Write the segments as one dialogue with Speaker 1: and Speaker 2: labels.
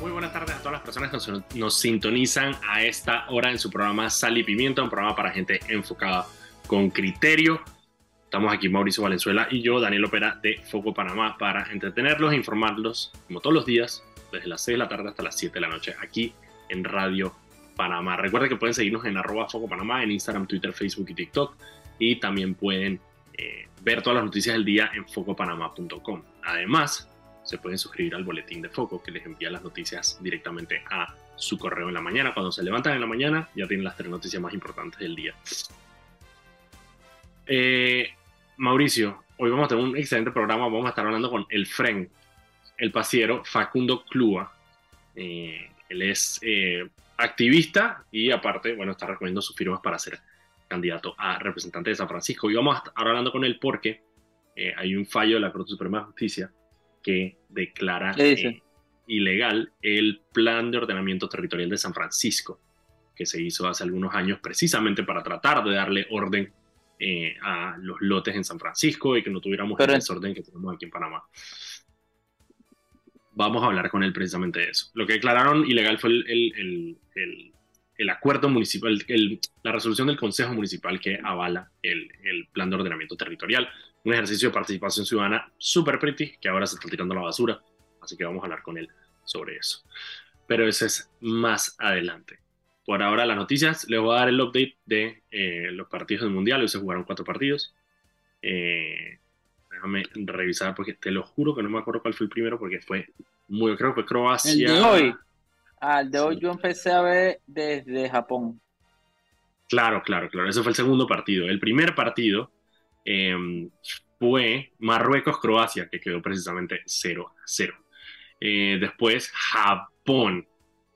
Speaker 1: Muy buenas tardes a todas las personas que nos, sintonizan a esta hora en su programa Sal y Pimienta, un programa para gente enfocada con criterio. Estamos aquí Mauricio Valenzuela y yo, Daniel Opera de Foco Panamá, para entretenerlos e informarlos, como todos los días, desde las 6 de la tarde hasta las 7 de la noche, aquí en Radio Panamá. Recuerden que pueden seguirnos en arroba Foco Panamá, en Instagram, Twitter, Facebook y TikTok. Y también pueden eh, ver todas las noticias del día en focopanamá.com. Además, se pueden suscribir al boletín de Foco que les envía las noticias directamente a su correo en la mañana. Cuando se levantan en la mañana ya tienen las tres noticias más importantes del día. Eh, Mauricio, hoy vamos a tener un excelente programa. Vamos a estar hablando con el FREN, el pasiero Facundo Clua. Eh, él es eh, activista y aparte, bueno, está recogiendo sus firmas para ser candidato a representante de San Francisco. Y vamos a estar hablando con él porque eh, hay un fallo de la Corte Suprema de Justicia que declara eh, ilegal el plan de ordenamiento territorial de San Francisco, que se hizo hace algunos años precisamente para tratar de darle orden eh, a los lotes en San Francisco y que no tuviéramos
Speaker 2: Pero-
Speaker 1: el desorden que tenemos aquí en Panamá. Vamos a hablar con él precisamente de eso. Lo que declararon ilegal fue el, el- el- el- acuerdo municipal, la resolución del Consejo Municipal que avala el, el plan de ordenamiento territorial. Un ejercicio de participación ciudadana súper pretty que ahora se está tirando a la basura. Así que vamos a hablar con él sobre eso. Pero eso es más adelante. Por ahora las noticias, les voy a dar el update de eh, los partidos del Mundial. Hoy se jugaron cuatro partidos. Eh, déjame revisar porque te lo juro que no me acuerdo cuál fue el primero porque fue muy, creo que fue Croacia.
Speaker 2: El de hoy. Ah, el de
Speaker 1: Sí.
Speaker 2: hoy yo empecé a ver desde Japón.
Speaker 1: Claro, claro, claro. Ese fue el segundo partido. El primer partido eh, fue Marruecos-Croacia, que quedó precisamente 0 a 0. Eh, después Japón.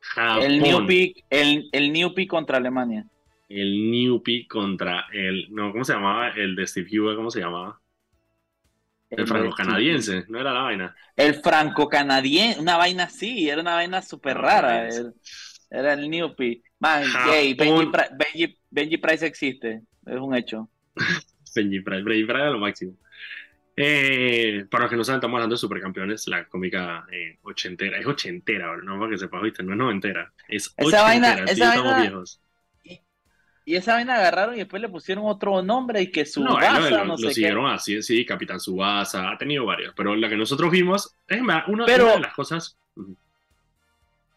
Speaker 1: Japón.
Speaker 2: El New Peak, el, el contra Alemania.
Speaker 1: El Newpie contra el. No, ¿cómo se llamaba? El de Steve Hugo, ¿cómo se llamaba? El franco-canadiense, no era la vaina.
Speaker 2: El franco-canadiense, una vaina así, era una vaina súper rara. el- era el New Peak. Man,
Speaker 1: Japón.
Speaker 2: Benji- Benji Price existe, es un hecho.
Speaker 1: Benji Price era lo máximo. Eh, para los que no saben, estamos hablando de Supercampeones, la cómica eh, ochentera. Es ochentera, no para que sepas, ¿viste? No es noventera. Es
Speaker 2: Esa
Speaker 1: ochentera,
Speaker 2: vaina- esa
Speaker 1: estamos
Speaker 2: vaina-
Speaker 1: viejos.
Speaker 2: Y esa vaina agarraron y después le pusieron otro nombre y que su
Speaker 1: No, lo, lo-
Speaker 2: no
Speaker 1: lo
Speaker 2: sé qué.
Speaker 1: siguieron así, sí, Capitán Subasa, ha tenido varias, pero la que nosotros vimos, es más, una,
Speaker 2: Pero-
Speaker 1: una de las cosas.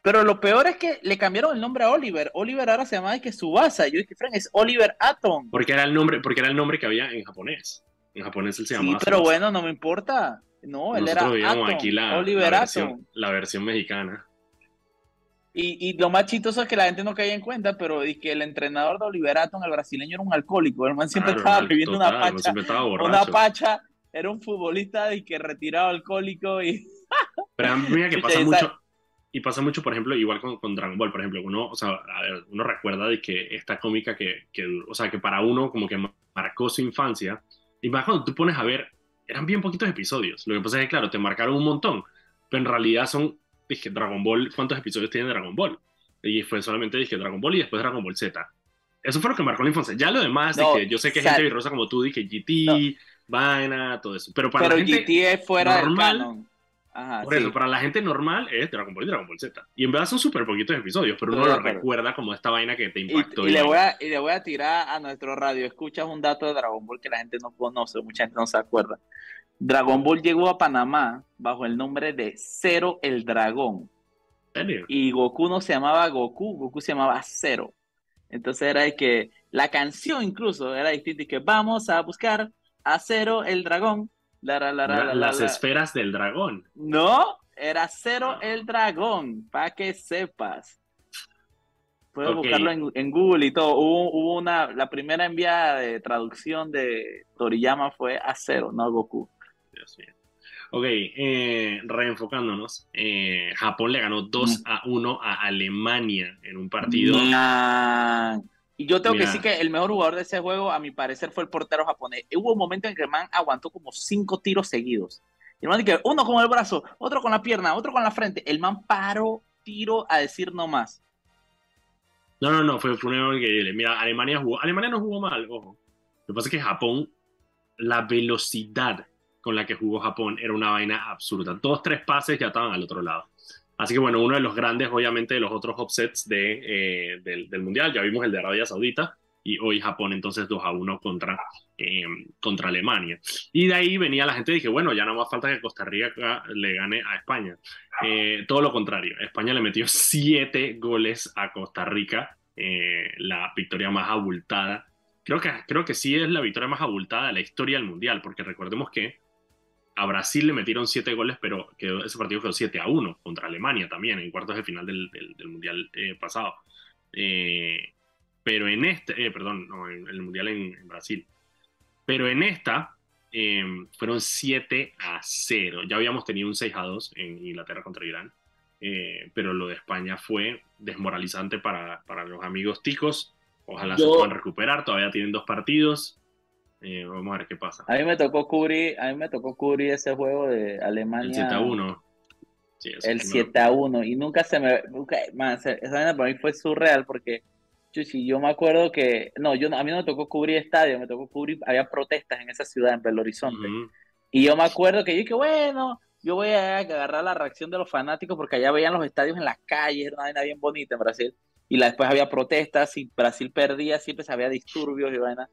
Speaker 2: Pero lo peor es que le cambiaron el nombre a Oliver. Oliver ahora se llama de que Subasa. Yo dije, Frank, es Oliver Atom.
Speaker 1: Porque era el nombre, porque era el nombre que había en japonés. En japonés él se
Speaker 2: Sí,
Speaker 1: llamaba.
Speaker 2: pero
Speaker 1: Tsubasa.
Speaker 2: bueno, no me importa. No, él era
Speaker 1: Nosotros
Speaker 2: Atom,
Speaker 1: aquí la,
Speaker 2: Oliver
Speaker 1: la,
Speaker 2: Atom.
Speaker 1: versión, la versión mexicana.
Speaker 2: Y, y lo más chistoso es que la gente no caía en cuenta, pero es que el entrenador de Oliver Atom, el brasileño, era un alcohólico. El man siempre
Speaker 1: Claro,
Speaker 2: estaba
Speaker 1: total,
Speaker 2: una pacha.
Speaker 1: estaba
Speaker 2: Una pacha. Era un futbolista y que retirado alcohólico y
Speaker 1: Pero mira que
Speaker 2: Sí,
Speaker 1: pasa mucho, y pasa mucho, por ejemplo, igual con, con Dragon Ball, por ejemplo, uno, o sea, a ver, uno recuerda de que esta cómica que, que, o sea, que para uno como que marcó su infancia, y más cuando tú pones a ver, eran bien poquitos episodios, lo que pasa es que, claro, te marcaron un montón, pero en realidad son, dije, Dragon Ball, ¿cuántos episodios tiene Dragon Ball? Y fue solamente, dije, Dragon Ball y después Dragon Ball Z. Eso fue lo que marcó la infancia. Ya lo demás,
Speaker 2: No,
Speaker 1: dije, yo sé que
Speaker 2: sea-
Speaker 1: gente virrosa como tú, dije, GT,
Speaker 2: No.
Speaker 1: vaina, todo eso, pero para
Speaker 2: pero
Speaker 1: la gente...
Speaker 2: GT es fuera
Speaker 1: normal,
Speaker 2: del canon. Ajá,
Speaker 1: Por
Speaker 2: sí.
Speaker 1: eso, para la gente normal es Dragon Ball y Dragon Ball Z. Y en verdad son súper poquitos episodios, pero uno lo recuerda como esta vaina que te
Speaker 2: Y,
Speaker 1: impactó.
Speaker 2: y le
Speaker 1: vaina.
Speaker 2: voy a, y le voy a tirar a nuestro radio. Escuchas un dato de Dragon Ball que la gente no conoce, mucha gente no se acuerda. Dragon Ball llegó a Panamá bajo el nombre de Cero el Dragón. Y Goku no se llamaba Goku, Goku se llamaba Cero. Entonces era de que la canción incluso era distinta y que vamos a buscar a Cero el Dragón. La, la, la, la, la,
Speaker 1: Las
Speaker 2: la.
Speaker 1: esferas del dragón.
Speaker 2: No, era Cero
Speaker 1: Ah.
Speaker 2: el Dragón, para que sepas. Puedes
Speaker 1: Ok.
Speaker 2: buscarlo en, en Google y todo. Hubo, hubo una, la primera enviada de traducción de Toriyama fue a Cero, no a Goku.
Speaker 1: Dios mío. Ok, eh, reenfocándonos. eh, Japón le ganó 2 a 1 a Alemania en un partido.
Speaker 2: Man. Y yo tengo que decir que el mejor jugador de ese juego, a mi parecer, fue el portero japonés. Hubo un momento en que el man aguantó como cinco tiros seguidos. Y el man que uno con el brazo, otro con la pierna, otro con la frente. El man paró tiro a decir no más.
Speaker 1: No, no, no, fue, fue un error increíble. Mira, Alemania jugó. Alemania no jugó mal, ojo. Lo que pasa es que Japón, la velocidad con la que jugó Japón era una vaina absurda. Dos, tres pases ya estaban al otro lado. Así que bueno, uno de los grandes, obviamente, de los otros offsets eh, del, Mundial, ya vimos el de Arabia Saudita y hoy Japón entonces 2 a 1 contra, eh, contra Alemania. Y de ahí venía la gente y dije, bueno, ya no más falta que Costa Rica le gane a España. Eh, todo lo contrario, España le metió 7 goles a Costa Rica, eh, la victoria más abultada. Creo que, creo que sí es la victoria más abultada de la historia del Mundial, porque recordemos que a Brasil le metieron 7 goles, pero quedó, ese partido quedó 7 a 1 contra Alemania también, en cuartos de final del, del, del Mundial eh, pasado. Eh, pero en este, eh, perdón, no, en, el Mundial en, en, Brasil. Pero en esta eh, fueron 7 a 0. Ya habíamos tenido un 6 a 2 en Inglaterra contra Irán. Eh, pero lo de España fue desmoralizante para, para los amigos ticos. Ojalá Yo... se puedan recuperar. Todavía tienen dos partidos. Vamos a ver qué pasa.
Speaker 2: A mí me tocó cubrir, a mí me tocó cubrir ese juego de Alemania.
Speaker 1: El 7 a 1.
Speaker 2: Sí, el 7 a 1. Y nunca se me. Nunca, man, esa vaina para mí fue surreal porque. Sí, yo me acuerdo que. No, yo, a mí no me tocó cubrir estadio, me tocó cubrir. Había protestas en esa ciudad, en Belo Horizonte. Uh -huh. Y yo me acuerdo que yo dije, bueno, yo voy a agarrar la reacción de los fanáticos porque allá veían los estadios en las calles, era una vaina bien bonita en Brasil. Y la, después había protestas, y Brasil perdía, siempre se había disturbios y vaina.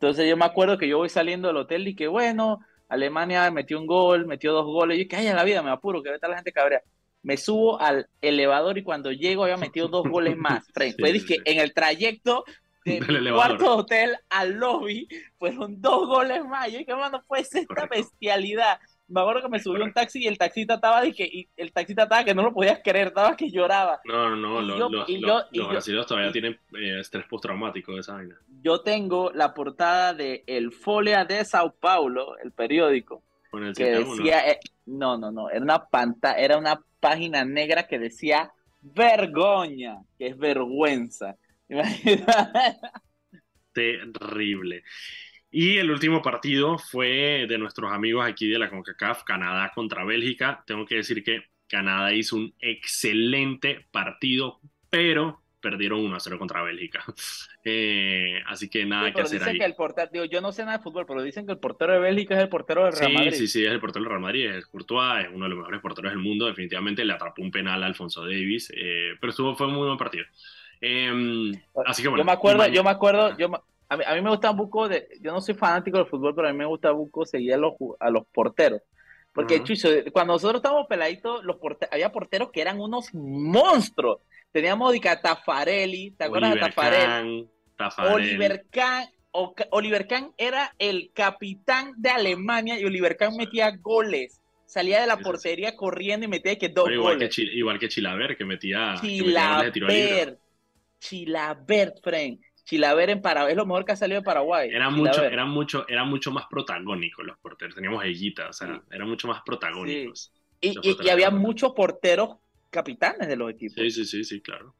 Speaker 2: Entonces yo me acuerdo que yo voy saliendo del hotel y que bueno, Alemania metió un gol, metió dos goles, y yo que ay, en la vida me apuro, que vete a la gente cabrea. Me subo al elevador y cuando llego había metido dos goles más. Sí, dije, sí. en el trayecto del cuarto hotel al lobby fueron dos goles más. Yo dije, mano, puede ser esta bestialidad. Me acuerdo que me subí un taxi y el taxista estaba que, y el taxista estaba que no lo podías creer, estaba que lloraba.
Speaker 1: No, no, no, lo, yo, lo, yo, los brasileños todavía tienen eh, estrés postraumático de esa vaina.
Speaker 2: Yo tengo la portada de El Folea de Sao Paulo, el periódico,
Speaker 1: Con el
Speaker 2: que decía, eh, no, no, no, era una pantalla, era una página negra que decía vergoña, que es vergüenza.
Speaker 1: Terrible. Y el último partido fue de nuestros amigos aquí de la CONCACAF, Canadá contra Bélgica. Tengo que decir que Canadá hizo un excelente partido, pero perdieron 1 a 0 contra Bélgica. Eh, así que nada
Speaker 2: sí,
Speaker 1: que hacer
Speaker 2: dicen
Speaker 1: ahí.
Speaker 2: Que el portero, digo, yo no sé nada de fútbol, pero dicen que el portero de Bélgica es el portero del Real
Speaker 1: sí,
Speaker 2: Madrid.
Speaker 1: Sí, sí, es el portero del Real Madrid. Es Courtois, es uno de los mejores porteros del mundo. Definitivamente le atrapó un penal a Alfonso Davis, eh, pero estuvo, fue un muy buen partido. Eh, así que bueno.
Speaker 2: Yo me acuerdo, yo me acuerdo, yo, a mí, a mí, me gusta un poco de, yo no soy fanático del fútbol, pero a mí me gusta un poco seguir a los, a los porteros. Porque, uh -huh. Chucho, cuando nosotros estábamos peladitos, los porteros, había porteros que eran unos monstruos. Teníamos a Tafarelli, ¿te acuerdas de Tafarelli? Oliver Kahn, o, Oliver Kahn era el capitán de Alemania y Oliver Kahn metía goles. Salía de la portería corriendo y metía que dos
Speaker 1: igual
Speaker 2: goles.
Speaker 1: Que, igual que Chilaver, que metía,
Speaker 2: Chilaver, que metía Chilaver, Frank. Chilaver en Paraguay, es lo mejor que ha salido de Paraguay.
Speaker 1: Era mucho, era mucho, era mucho más protagónico los porteros. Teníamos a Higuita, o sea, sí. eran mucho más protagónicos.
Speaker 2: Sí. Y, y, y, había muchos porteros capitanes de los equipos.
Speaker 1: Sí, sí, sí, sí, claro.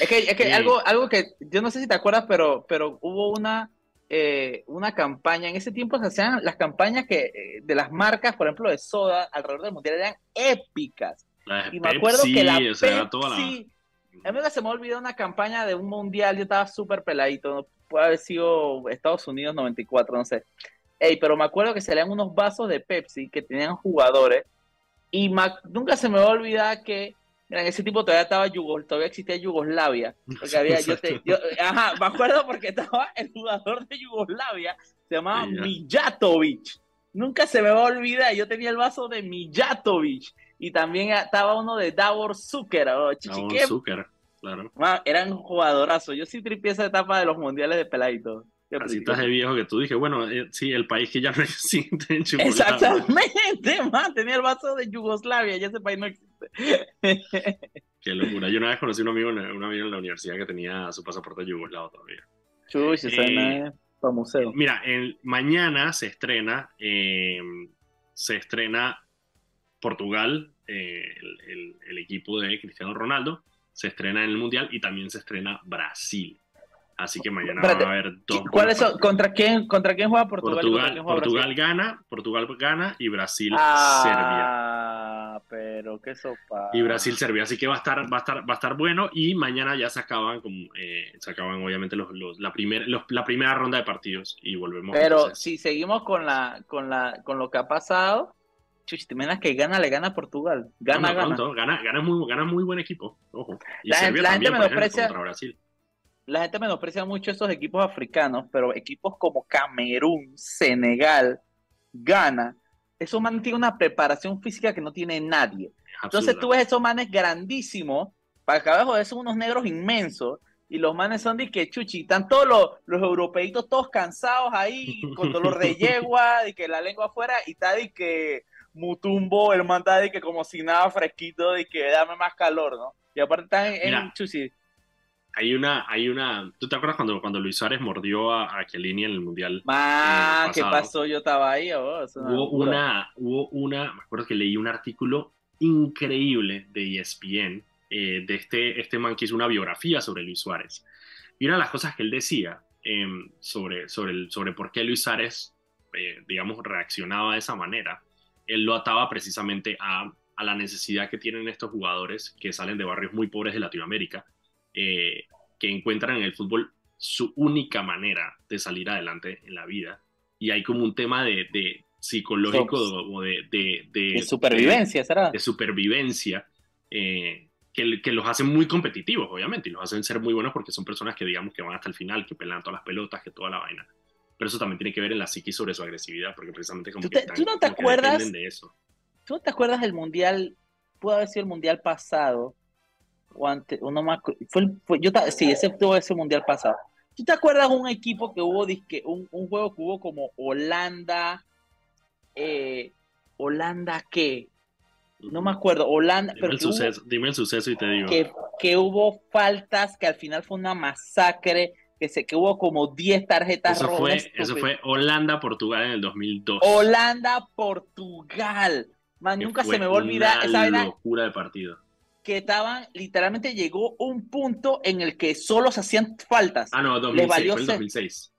Speaker 2: Es que, es que algo, algo que yo no sé si te acuerdas, pero, pero hubo una, eh, una campaña. En ese tiempo se hacían las campañas que, eh, de las marcas, por ejemplo, de soda alrededor del mundial eran épicas.
Speaker 1: La
Speaker 2: y me acuerdo
Speaker 1: Pepsi,
Speaker 2: que la
Speaker 1: o sea,
Speaker 2: Pepsi,
Speaker 1: toda la...
Speaker 2: a mí se me olvidó una campaña de un mundial, yo estaba súper peladito, puede haber sido Estados Unidos 94, no sé. Ey, pero me acuerdo que salían unos vasos de Pepsi que tenían jugadores y nunca se me va a olvidar que mira, en ese tiempo todavía estaba Yugos, todavía existía Yugoslavia, porque había, yo, te, yo, ajá, me acuerdo porque estaba el jugador de Yugoslavia, se llamaba Mijatovic, nunca se me va a olvidar, yo tenía el vaso de Mijatovic, y también estaba uno de Davor Zucker, o
Speaker 1: Davor Zucker, claro.
Speaker 2: Man, eran jugadorazos, yo sí tripié esa etapa de los mundiales de peladito.
Speaker 1: Así estás de viejo que tú dije, bueno, eh, sí, el país que ya no existe en
Speaker 2: Exactamente, man, tenía el vaso de Yugoslavia, ya ese país no existe.
Speaker 1: Qué locura. Yo una vez conocí a un amigo, un amigo en la universidad que tenía su pasaporte yugoslavo todavía.
Speaker 2: Chuy, se eh, para museo.
Speaker 1: Mira, el, mañana se estrena, eh, se estrena Portugal, eh, el, el, el equipo de Cristiano Ronaldo, se estrena en el Mundial y también se estrena Brasil. Así que mañana Espérate, va a haber dos.
Speaker 2: ¿Cuál es, ¿contra, quién, ¿Contra quién juega Portugal?
Speaker 1: Portugal,
Speaker 2: juega
Speaker 1: Portugal gana, Portugal gana y Brasil
Speaker 2: ah,
Speaker 1: Serbia.
Speaker 2: Ah, pero qué sopa.
Speaker 1: Y Brasil Serbia, así que va a estar, va a estar, va a estar bueno. Y mañana ya se acaban, eh, se acaban obviamente los, los, la, primer, los, la primera ronda de partidos y volvemos.
Speaker 2: Pero si seguimos con la, con la, con lo que ha pasado, chuchi, te imaginas que gana, le gana a Portugal. Gana, gana.
Speaker 1: gana. Gana, muy, gana muy buen equipo. Ojo.
Speaker 2: Y la, gente, la gente menosprecia. La gente menosprecia mucho esos equipos africanos, pero equipos como Camerún, Senegal, Ghana, esos manes tienen una preparación física que no tiene nadie. Entonces tú ves esos manes grandísimos, para acá abajo son unos negros inmensos, y los manes son de que chuchi, están todos los, los europeitos todos cansados ahí, con dolor de yegua, de que la lengua afuera, y está de que Mutumbo, el man está de que como si nada fresquito, de que dame más calor, ¿no? Y aparte están en, chuchi.
Speaker 1: Hay una, hay una, ¿tú te acuerdas cuando, cuando Luis Suárez mordió a, a en el Mundial?
Speaker 2: Ah, ¿qué pasó? Yo estaba ahí, oh,
Speaker 1: hubo una, hubo una, me acuerdo que leí un artículo increíble de ESPN, eh, de este, este man que hizo una biografía sobre Luis Suárez. Y una de las cosas que él decía em, sobre, sobre, el, sobre por qué Luis Suárez, eh, digamos, reaccionaba de esa manera, él lo ataba precisamente a, a, la necesidad que tienen estos jugadores que salen de barrios muy pobres de Latinoamérica, eh, que encuentran en el fútbol su única manera de salir adelante en la vida. Y hay como un tema de, de psicológico o de, de,
Speaker 2: de, supervivencia, ¿será?
Speaker 1: De supervivencia. Eh, que, los hacen muy competitivos, obviamente, y los hacen ser muy buenos porque son personas que, digamos, que van hasta el final, que pelean todas las pelotas, que toda la vaina. Pero eso también tiene que ver en la psiquis sobre su agresividad, porque precisamente como
Speaker 2: ¿Tú,
Speaker 1: que
Speaker 2: ¿tú no te acuerdas de eso. ¿Tú no te acuerdas del mundial? Pudo haber sido el mundial pasado, o antes, uno más, fue, fue yo, sí, ese tuvo ese mundial pasado. ¿Tú te acuerdas un equipo que hubo, un, un juego que hubo como Holanda, eh, Holanda qué? no me acuerdo, Holanda.
Speaker 1: Dime, el, suceso, dime el suceso y te digo.
Speaker 2: Que, que, hubo faltas, que al final fue una masacre, que, se, que hubo como 10 tarjetas
Speaker 1: eso Fue, eso fue Holanda-Portugal en el 2002.
Speaker 2: Holanda-Portugal. Man, nunca se me va a olvidar esa
Speaker 1: locura de partido.
Speaker 2: Que estaban, literalmente llegó un punto en el que solo se hacían faltas.
Speaker 1: Ah, no, 2006, fue el 2006.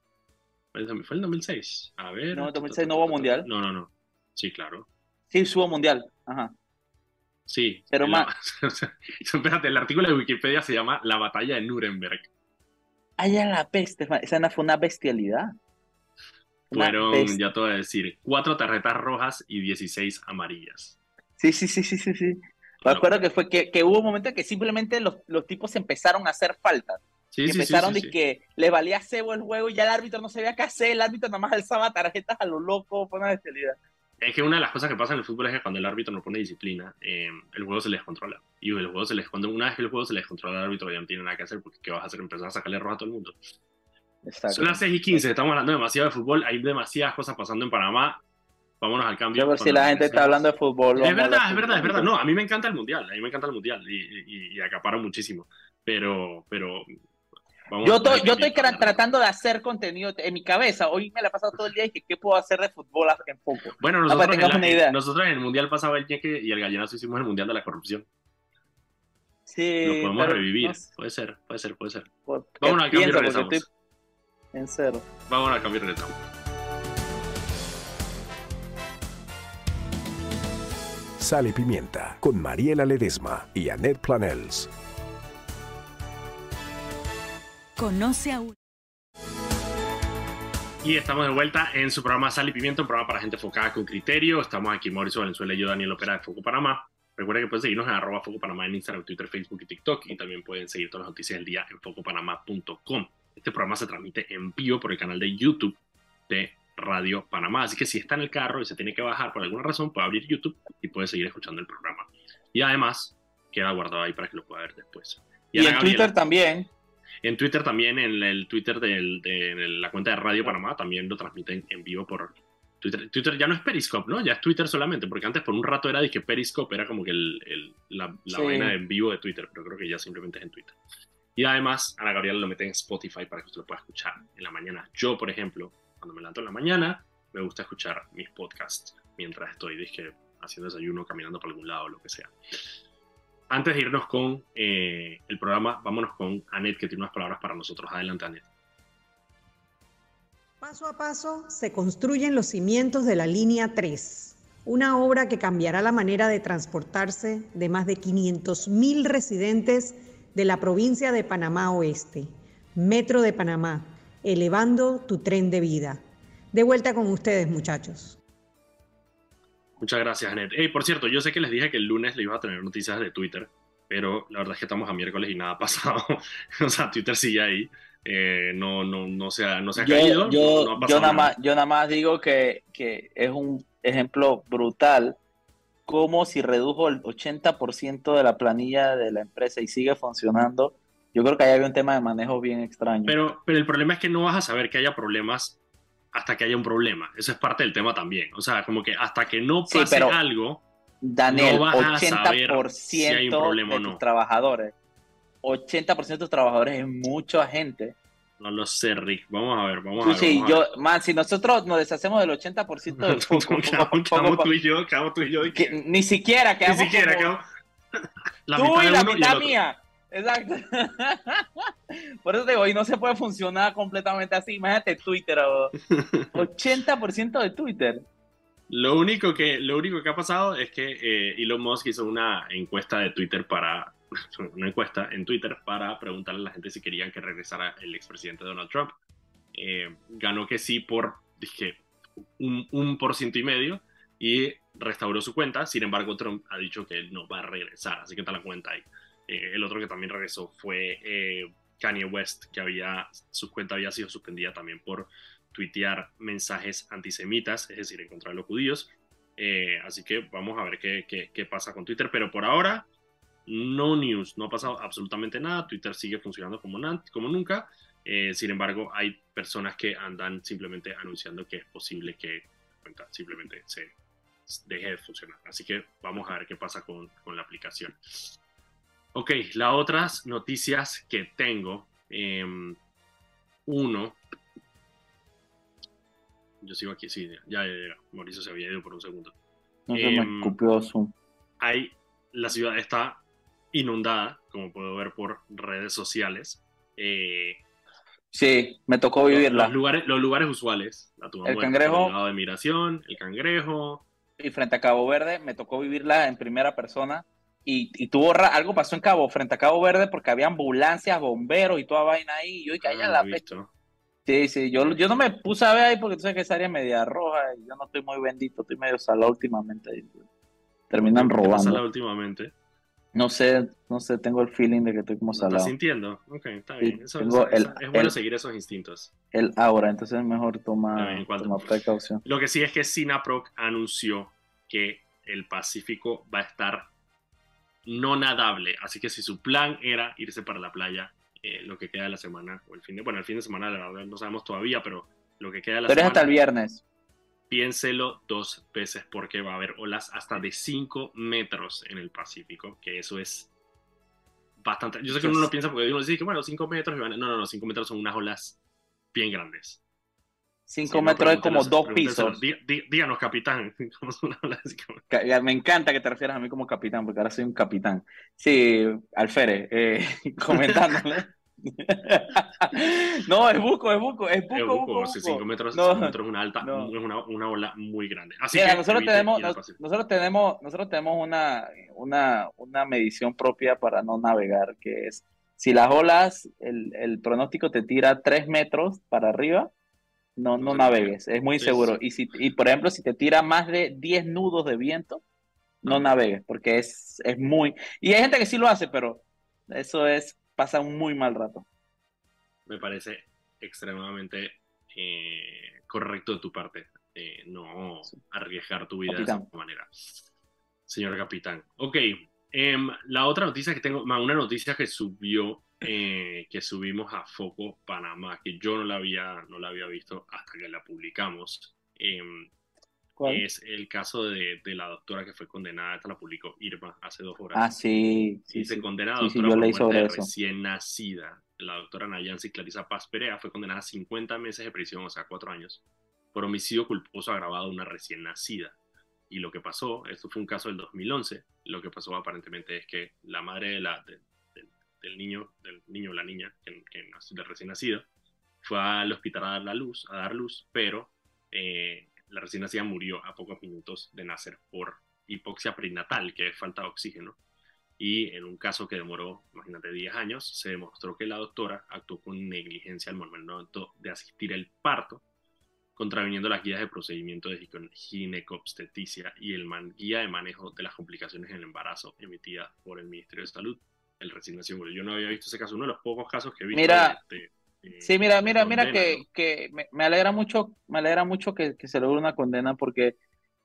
Speaker 1: Fue el 2006. A ver.
Speaker 2: No, 2006 no hubo mundial.
Speaker 1: No, no, no. Sí, claro.
Speaker 2: Sí, hubo mundial. Ajá.
Speaker 1: Sí.
Speaker 2: Pero más.
Speaker 1: Espérate, el artículo de Wikipedia se llama La batalla de Nuremberg.
Speaker 2: Ya la peste, esa no fue una bestialidad.
Speaker 1: Fueron, ya te voy a decir, cuatro tarjetas rojas y 16 amarillas.
Speaker 2: Sí, sí, sí, sí, sí, sí. Me acuerdo que fue que, hubo un momento en que simplemente los, tipos empezaron a hacer faltas. Sí, sí, empezaron sí, de que le valía cebo el juego y ya el árbitro no sabía qué hacer, el árbitro nada más alzaba tarjetas a lo loco, fue una bestialidad
Speaker 1: es que una de las cosas que pasa en el fútbol es que cuando el árbitro no pone disciplina, eh, el juego se les controla. Y el juego se les, cuando una vez que el juego se les controla al árbitro, ya no tiene nada que hacer porque ¿qué vas a hacer? Empezar a sacarle roja a todo el mundo. Son las 6 y 15, estamos hablando demasiado de fútbol, hay demasiadas cosas pasando en Panamá. Vámonos al cambio.
Speaker 2: A ver si la gente está hablando de fútbol.
Speaker 1: Es verdad, es verdad, es verdad. No, a mí me encanta el mundial, a mí me encanta el mundial y, y, y acaparo muchísimo. Pero, pero
Speaker 2: yo estoy, yo estoy tratando de hacer contenido en mi cabeza. Hoy me la he pasado todo el día y dije, ¿qué puedo hacer de fútbol en poco?
Speaker 1: Bueno, nosotros, en, nosotros en el Mundial pasaba el ñeque y el gallinazo hicimos el Mundial de la Corrupción.
Speaker 2: Sí.
Speaker 1: Lo podemos revivir. Puede ser, puede ser, puede ser. Vámonos al cambio y regresamos. Estoy
Speaker 2: en cero.
Speaker 1: Vámonos al cambio y regresamos.
Speaker 3: Sal y Pimienta con Mariela Ledesma y Annette Planels.
Speaker 1: Conoce a Y estamos de vuelta en su programa Sal y Pimiento, un programa para gente enfocada con criterio. Estamos aquí Mauricio Valenzuela y yo, Daniel Opera de Foco Panamá. Recuerden que pueden seguirnos en arroba Foco Panamá en Instagram, Twitter, Facebook y TikTok. Y también pueden seguir todas las noticias del día en focopanamá.com. Este programa se transmite en vivo por el canal de YouTube de Radio Panamá. Así que si está en el carro y se tiene que bajar por alguna razón, puede abrir YouTube y puede seguir escuchando el programa. Y además, queda guardado ahí para que lo pueda ver después.
Speaker 2: Y, en Twitter también.
Speaker 1: En Twitter también, en el Twitter de la cuenta de Radio Panamá, también lo transmiten en vivo por Twitter. Twitter ya no es Periscope, ¿no? Ya es Twitter solamente, porque antes por un rato era que Periscope era como que el, la, la vaina en vivo de Twitter, pero creo que ya simplemente es en Twitter. Y además, Ana Gabriela lo mete en Spotify para que usted lo pueda escuchar en la mañana. Yo, por ejemplo, cuando me levanto en la mañana, me gusta escuchar mis podcasts mientras estoy dije, haciendo desayuno, caminando por algún lado, lo que sea antes de irnos con eh, el programa, vámonos con Anet, que tiene unas palabras para nosotros. Adelante, Anet.
Speaker 4: Paso a paso se construyen los cimientos de la línea 3, una obra que cambiará la manera de transportarse de más de 500.000 residentes de la provincia de Panamá Oeste. Metro de Panamá, elevando tu tren de vida. De vuelta con ustedes, muchachos.
Speaker 1: Muchas gracias, Anet. Hey, por cierto, yo sé que les dije que el lunes le iba a tener noticias de Twitter, pero la verdad es que estamos a miércoles y nada ha pasado. o sea, Twitter sigue ahí. Eh, no, no, no se ha, no se ha
Speaker 2: Yo,
Speaker 1: caído.
Speaker 2: yo,
Speaker 1: no ha
Speaker 2: yo nada. más, yo nada más digo que, que es un ejemplo brutal como si redujo el 80% de la planilla de la empresa y sigue funcionando. Yo creo que ahí había un tema de manejo bien extraño.
Speaker 1: Pero, pero el problema es que no vas a saber que haya problemas hasta que haya un problema. Eso es parte del tema también. O sea, como que hasta que no
Speaker 2: Sí,
Speaker 1: pase
Speaker 2: pero-
Speaker 1: algo,
Speaker 2: Daniel,
Speaker 1: no vas a saber
Speaker 2: 80%
Speaker 1: si hay un problema
Speaker 2: de
Speaker 1: o no.
Speaker 2: tus trabajadores, 80% de tus trabajadores es mucha gente.
Speaker 1: no lo sé, Rick. Vamos a ver, vamos a ver.
Speaker 2: sí,
Speaker 1: vamos a ver.
Speaker 2: yo, man, si nosotros nos deshacemos del 80% del poco-
Speaker 1: quedamos tú y yo, quedamos tú y yo. y
Speaker 2: que ni siquiera
Speaker 1: Ni
Speaker 2: quedamos
Speaker 1: siquiera,
Speaker 2: como-
Speaker 1: quedamos- La
Speaker 2: tú
Speaker 1: mitad
Speaker 2: y la
Speaker 1: uno
Speaker 2: mitad mía. Exacto. Por eso te digo, y no se puede funcionar completamente así. Imagínate Twitter, o 80% de Twitter.
Speaker 1: Lo único que, lo único que ha pasado es que eh, Elon Musk hizo una encuesta de Twitter para una encuesta en Twitter para preguntarle a la gente si querían que regresara el expresidente Donald Trump. Eh, ganó que sí por dije, un, un por ciento y medio y restauró su cuenta. Sin embargo, Trump ha dicho que él no va a regresar, así que está la cuenta ahí. Eh, el otro que también regresó fue eh, Kanye West, que había su cuenta había sido suspendida también por tuitear mensajes antisemitas, es decir, en contra de los judíos. Eh, así que vamos a ver qué, qué, qué pasa con Twitter. Pero por ahora, no news, no ha pasado absolutamente nada. Twitter sigue funcionando como, como nunca. Eh, sin embargo, hay personas que andan simplemente anunciando que es posible que cuenta simplemente se deje de funcionar. Así que vamos a ver qué pasa con, con la aplicación. Ok, las otras noticias que tengo. em, uno, yo sigo aquí, sí, ya, ya, ya. Mauricio se había ido por un segundo.
Speaker 2: No se
Speaker 1: Em,
Speaker 2: me escupió Zoom.
Speaker 1: Hay, la ciudad está inundada, como puedo ver por redes sociales. Eh,
Speaker 2: Sí, me tocó vivirla.
Speaker 1: los lugares, los lugares usuales, la
Speaker 2: El Cangrejo.
Speaker 1: el lado de migración, el cangrejo.
Speaker 2: Y frente a Cabo Verde, me tocó vivirla en primera persona. Y, y tuvo algo pasó en Cabo, frente a Cabo Verde, porque había ambulancias, bomberos y toda vaina ahí. Y yo, y que
Speaker 1: Ah,
Speaker 2: la
Speaker 1: visto.
Speaker 2: Sí, sí, yo, yo no me puse a ver ahí porque tú sabes que esa área es media roja y yo no estoy muy bendito, estoy medio salado últimamente. y terminan
Speaker 1: ¿Qué
Speaker 2: robando.
Speaker 1: últimamente?
Speaker 2: No sé, no sé, tengo el feeling de que estoy como
Speaker 1: ¿Lo estás
Speaker 2: salado.
Speaker 1: sintiendo? Ok, está
Speaker 2: Sí,
Speaker 1: bien. Eso,
Speaker 2: tengo
Speaker 1: eso-
Speaker 2: el-
Speaker 1: eso- es bueno
Speaker 2: el-
Speaker 1: seguir esos instintos.
Speaker 2: El aura, entonces es mejor tomar precaución.
Speaker 1: Lo que sí es que Sinaproc anunció que el Pacífico va a estar no nadable. Así que si su plan era irse para la playa, eh, lo que queda de la semana, o el fin de, bueno, el fin de semana, la verdad no sabemos todavía, pero lo que queda de la
Speaker 2: Pero es
Speaker 1: semana,
Speaker 2: hasta el viernes.
Speaker 1: piénselo dos veces porque va a haber olas hasta de 5 metros en el Pacífico, que eso es bastante. Yo sé que uno lo piensa porque uno dice que, bueno, 5 metros, y van- no, no, no, 5 metros son unas olas bien grandes.
Speaker 2: Cinco
Speaker 1: Sí,
Speaker 2: metros es como dos pisos.
Speaker 1: Dí- dí- díganos, capitán, ¿cómo son las olas de cinco
Speaker 2: Me encanta que te refieras a mí como capitán, porque ahora soy un capitán. Sí, Alfere, eh, comentándole. no, es buco, es buco, es buco,
Speaker 1: Es
Speaker 2: buco,
Speaker 1: buco,
Speaker 2: buco.
Speaker 1: 5 metros,
Speaker 2: No,
Speaker 1: cinco metros es una alta,
Speaker 2: no.
Speaker 1: es una, una ola muy grande. Así
Speaker 2: Mira,
Speaker 1: que
Speaker 2: nosotros tenemos, nos- nosotros tenemos, nosotros tenemos una, una, una medición propia para no navegar, que es si las olas, el, el pronóstico te tira 3 metros para arriba, no, no navegues, es muy
Speaker 1: Sí,
Speaker 2: seguro.
Speaker 1: sí.
Speaker 2: Y si, y por ejemplo, si te tira más de 10 nudos de viento, no
Speaker 1: Ah.
Speaker 2: navegues, porque es, es muy, y hay gente que sí lo hace, pero eso es, pasa un muy mal rato.
Speaker 1: me parece extremadamente eh, correcto de tu parte eh, no arriesgar tu vida de esa manera. Señor capitán. Ok, em, la otra noticia que tengo, una noticia que subió, eh, que subimos a Foco Panamá, que yo no la había, no la había visto hasta que la publicamos. em, es el caso de, de la doctora que fue condenada, esta la publicó Irma hace dos horas.
Speaker 2: Ah, sí, sí,
Speaker 1: y se
Speaker 2: sí.
Speaker 1: condena a
Speaker 2: Sí, sí,
Speaker 1: doctora
Speaker 2: yo
Speaker 1: por muerte recién nacida. La doctora Nayansi Clarisa Paz Perea fue condenada a 50 meses de prisión, o sea, cuatro años, por homicidio culposo agravado de una recién nacida. Y lo que pasó, esto fue un caso del 2011, lo que pasó aparentemente es que la madre de la, de- del- niño, del niño o la niña que, que recién nacido, fue al hospital a dar la luz, a dar luz, pero eh, la recién nacida murió a pocos minutos de nacer por hipoxia prenatal, que es falta de oxígeno. Y en un caso que demoró, imagínate, 10 años, se demostró que la doctora actuó con negligencia al momento de asistir al parto, contraviniendo las guías de procedimiento de ginecobstetricia y el guía de manejo de las complicaciones en el embarazo emitida por el Ministerio de Salud, el recién nacido. Yo no había visto ese caso, uno de los pocos casos que he visto.
Speaker 2: Mira, sí, mira, mira, mira que, que me, alegra mucho, me alegra mucho que, que se logre una condena porque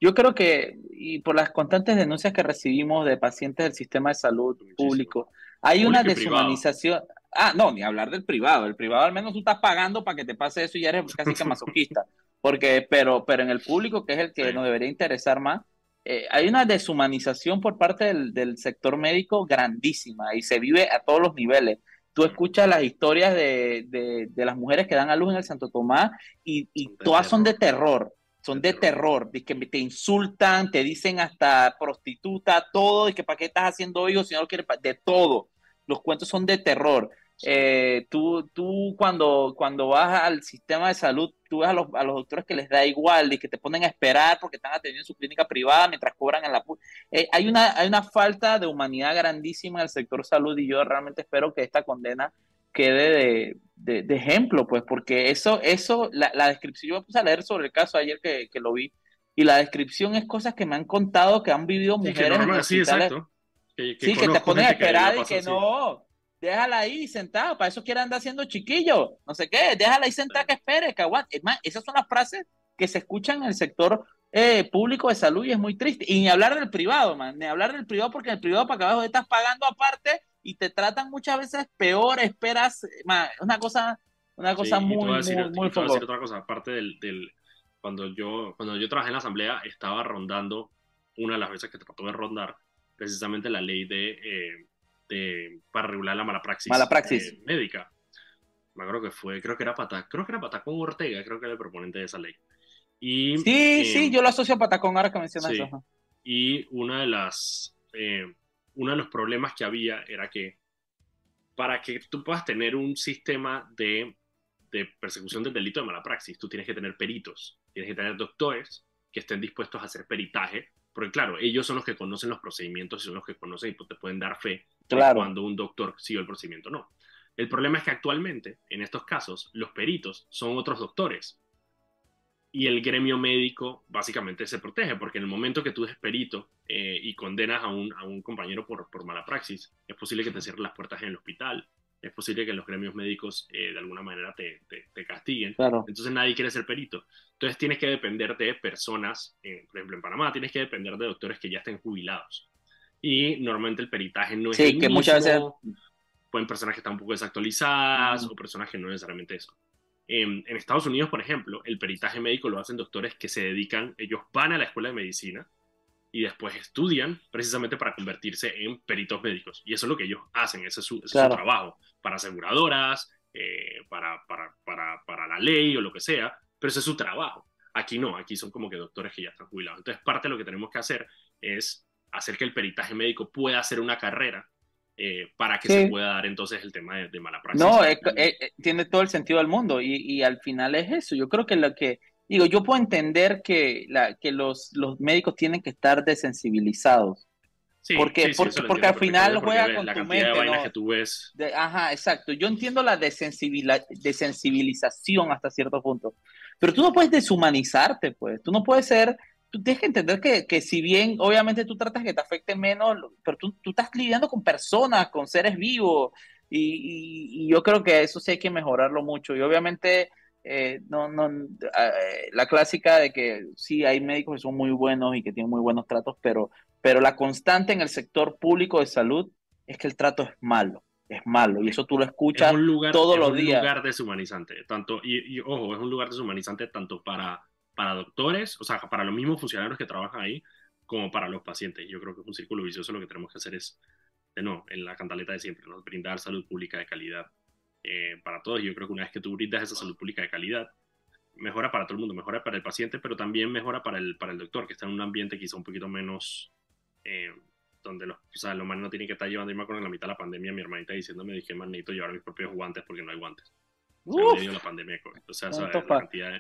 Speaker 2: yo creo que, y por las constantes denuncias que recibimos de pacientes del sistema de salud público, hay una deshumanización. Ah, no, ni hablar del privado. El privado al menos tú estás pagando para que te pase eso y ya eres casi que masoquista. Porque, pero, pero en el público, que es el que nos debería interesar más, eh, hay una deshumanización por parte del, sector médico grandísima y se vive a todos los niveles. Tú escuchas las historias de, de, las mujeres que dan a luz en el Santo Tomás y, y todas son de terror, son de terror, de que te insultan, te dicen hasta prostituta, todo, y que para qué estás haciendo hijos si no quieres, de todo. Los cuentos son de terror. Eh, tú, tú cuando, cuando vas al sistema de salud, tú ves a los, a los doctores que les da igual y que te ponen a esperar porque están atendiendo su clínica privada mientras cobran en la... Eh, hay, una, hay una falta de humanidad grandísima en el sector salud y yo realmente espero que esta condena quede de, de, ejemplo, pues, porque eso, eso la, la, descripción, yo me puse a leer sobre el caso ayer que, que, lo vi, y la descripción es cosas que me han contado que han vivido mujeres.
Speaker 1: sí, exacto.
Speaker 2: sí, que te ponen a esperar y que no, déjala ahí sentada, para eso quiere andar haciendo chiquillo, no sé qué, déjala ahí sentada que espere, que aguante. Es más, esas son las frases que se escuchan en el sector eh, público de salud y es muy triste. Y ni hablar del privado, man, ni hablar del privado, porque en el privado para que abajo estás pagando aparte y te tratan muchas veces peor, esperas, man, una cosa, una cosa muy, muy, muy,
Speaker 1: otra cosa, aparte del, del, cuando yo, cuando yo trabajé en la asamblea, estaba rondando, una de las veces que trató de rondar, precisamente la ley de eh, para regular la mala praxis,
Speaker 2: mala praxis.
Speaker 1: Eh, médica. Me acuerdo que fue, creo que era Patacón, creo que era Patacón Ortega, creo que era el proponente de esa ley. Y,
Speaker 2: sí, sí, em, yo lo asocio a Patacón ahora que mencionas eso.
Speaker 1: Y una de las, eh, uno de los problemas que había era que para que tú puedas tener un sistema de, de persecución del delito de mala praxis, tú tienes que tener peritos, tienes que tener doctores que estén dispuestos a hacer peritaje porque claro, ellos son los que conocen los procedimientos y son los que conocen y te pueden dar fe
Speaker 2: claro.
Speaker 1: cuando un doctor sigue el procedimiento no. El problema es que actualmente, en estos casos, los peritos son otros doctores. Y el gremio médico básicamente se protege, porque en el momento que tú eres perito eh, y condenas a un, a un compañero por, por mala praxis, es posible que te cierren las puertas en el hospital, es posible que los gremios médicos eh, de alguna manera te, te, castiguen. Entonces nadie quiere ser perito. Entonces tienes que depender de personas, eh, por ejemplo en Panamá tienes que depender de doctores que ya estén jubilados. Y normalmente el peritaje no es
Speaker 2: sí, que muchas veces
Speaker 1: pueden personas que están un poco desactualizadas o personas que no necesariamente eso. En, en, Estados Unidos, por ejemplo, el peritaje médico lo hacen doctores que se dedican, ellos van a la escuela de medicina y después estudian precisamente para convertirse en peritos médicos. Y eso es lo que ellos hacen, ese es su, trabajo, para aseguradoras, eh, para, para, para, para, la ley o lo que sea, pero ese es su trabajo. Aquí no, aquí son como que doctores que ya están jubilados. Entonces, parte de lo que tenemos que hacer es hacer que el peritaje médico pueda hacer una carrera eh, para que se pueda dar entonces el tema de, mala praxis.
Speaker 2: No, tiene todo el sentido del mundo y, y, al final es eso. Yo creo que lo que Digo, yo puedo entender que, la, que los, los médicos tienen que estar desensibilizados. Sí, porque, porque, porque al final juega con tu mente.
Speaker 1: ¿no? que tú ves.
Speaker 2: ajá, exacto. Yo entiendo la desensibilización hasta cierto punto. Pero tú no puedes deshumanizarte, pues. Tú no puedes ser. Tú tienes que entender que, que si bien, obviamente, tú tratas que te afecte menos, pero tú, tú estás lidiando con personas, con seres vivos. Y, y, y yo creo que eso sí hay que mejorarlo mucho. Y obviamente eh, no, no, eh, la clásica de que sí hay médicos que son muy buenos y que tienen muy buenos tratos, pero, pero la constante en el sector público de salud es que el trato es malo, es malo, y eso tú lo escuchas todos los días.
Speaker 1: Es un lugar deshumanizante, tanto, y, ojo, es un lugar deshumanizante tanto para, para doctores, o sea, para los mismos funcionarios que trabajan ahí, como para los pacientes. Yo creo que es un círculo vicioso, lo que tenemos que hacer es, de en la cantaleta de siempre, brindar salud pública de calidad eh, para todos. Yo creo que una vez que tú brindas esa salud pública de calidad, mejora para todo el mundo, mejora para el paciente, pero también mejora para el, para el doctor, que está en un ambiente quizá un poquito menos, eh, donde los, o sea, los no tienen que estar llevando, yo me acuerdo en la mitad de la pandemia, mi hermanita diciéndome, dije, man, necesito llevar mis propios guantes porque no hay guantes. La pandemia O sea,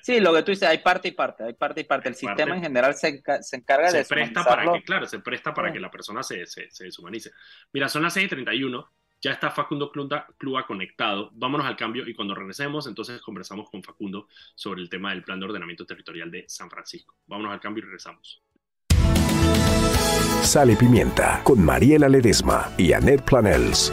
Speaker 2: Sí, lo que tú dices, hay parte y parte, hay parte y parte. El sistema en general se, se encarga
Speaker 1: se
Speaker 2: de
Speaker 1: presta para que, Claro, se presta para que la persona se, se, se deshumanice. Mira, son las 6.31 Ya está Facundo Cluba conectado. Vámonos al cambio y cuando regresemos, entonces conversamos con Facundo sobre el tema del plan de ordenamiento territorial de San Francisco. Vámonos al cambio y regresamos.
Speaker 3: Sal y Pimienta con Mariela Ledesma y Annette Planels.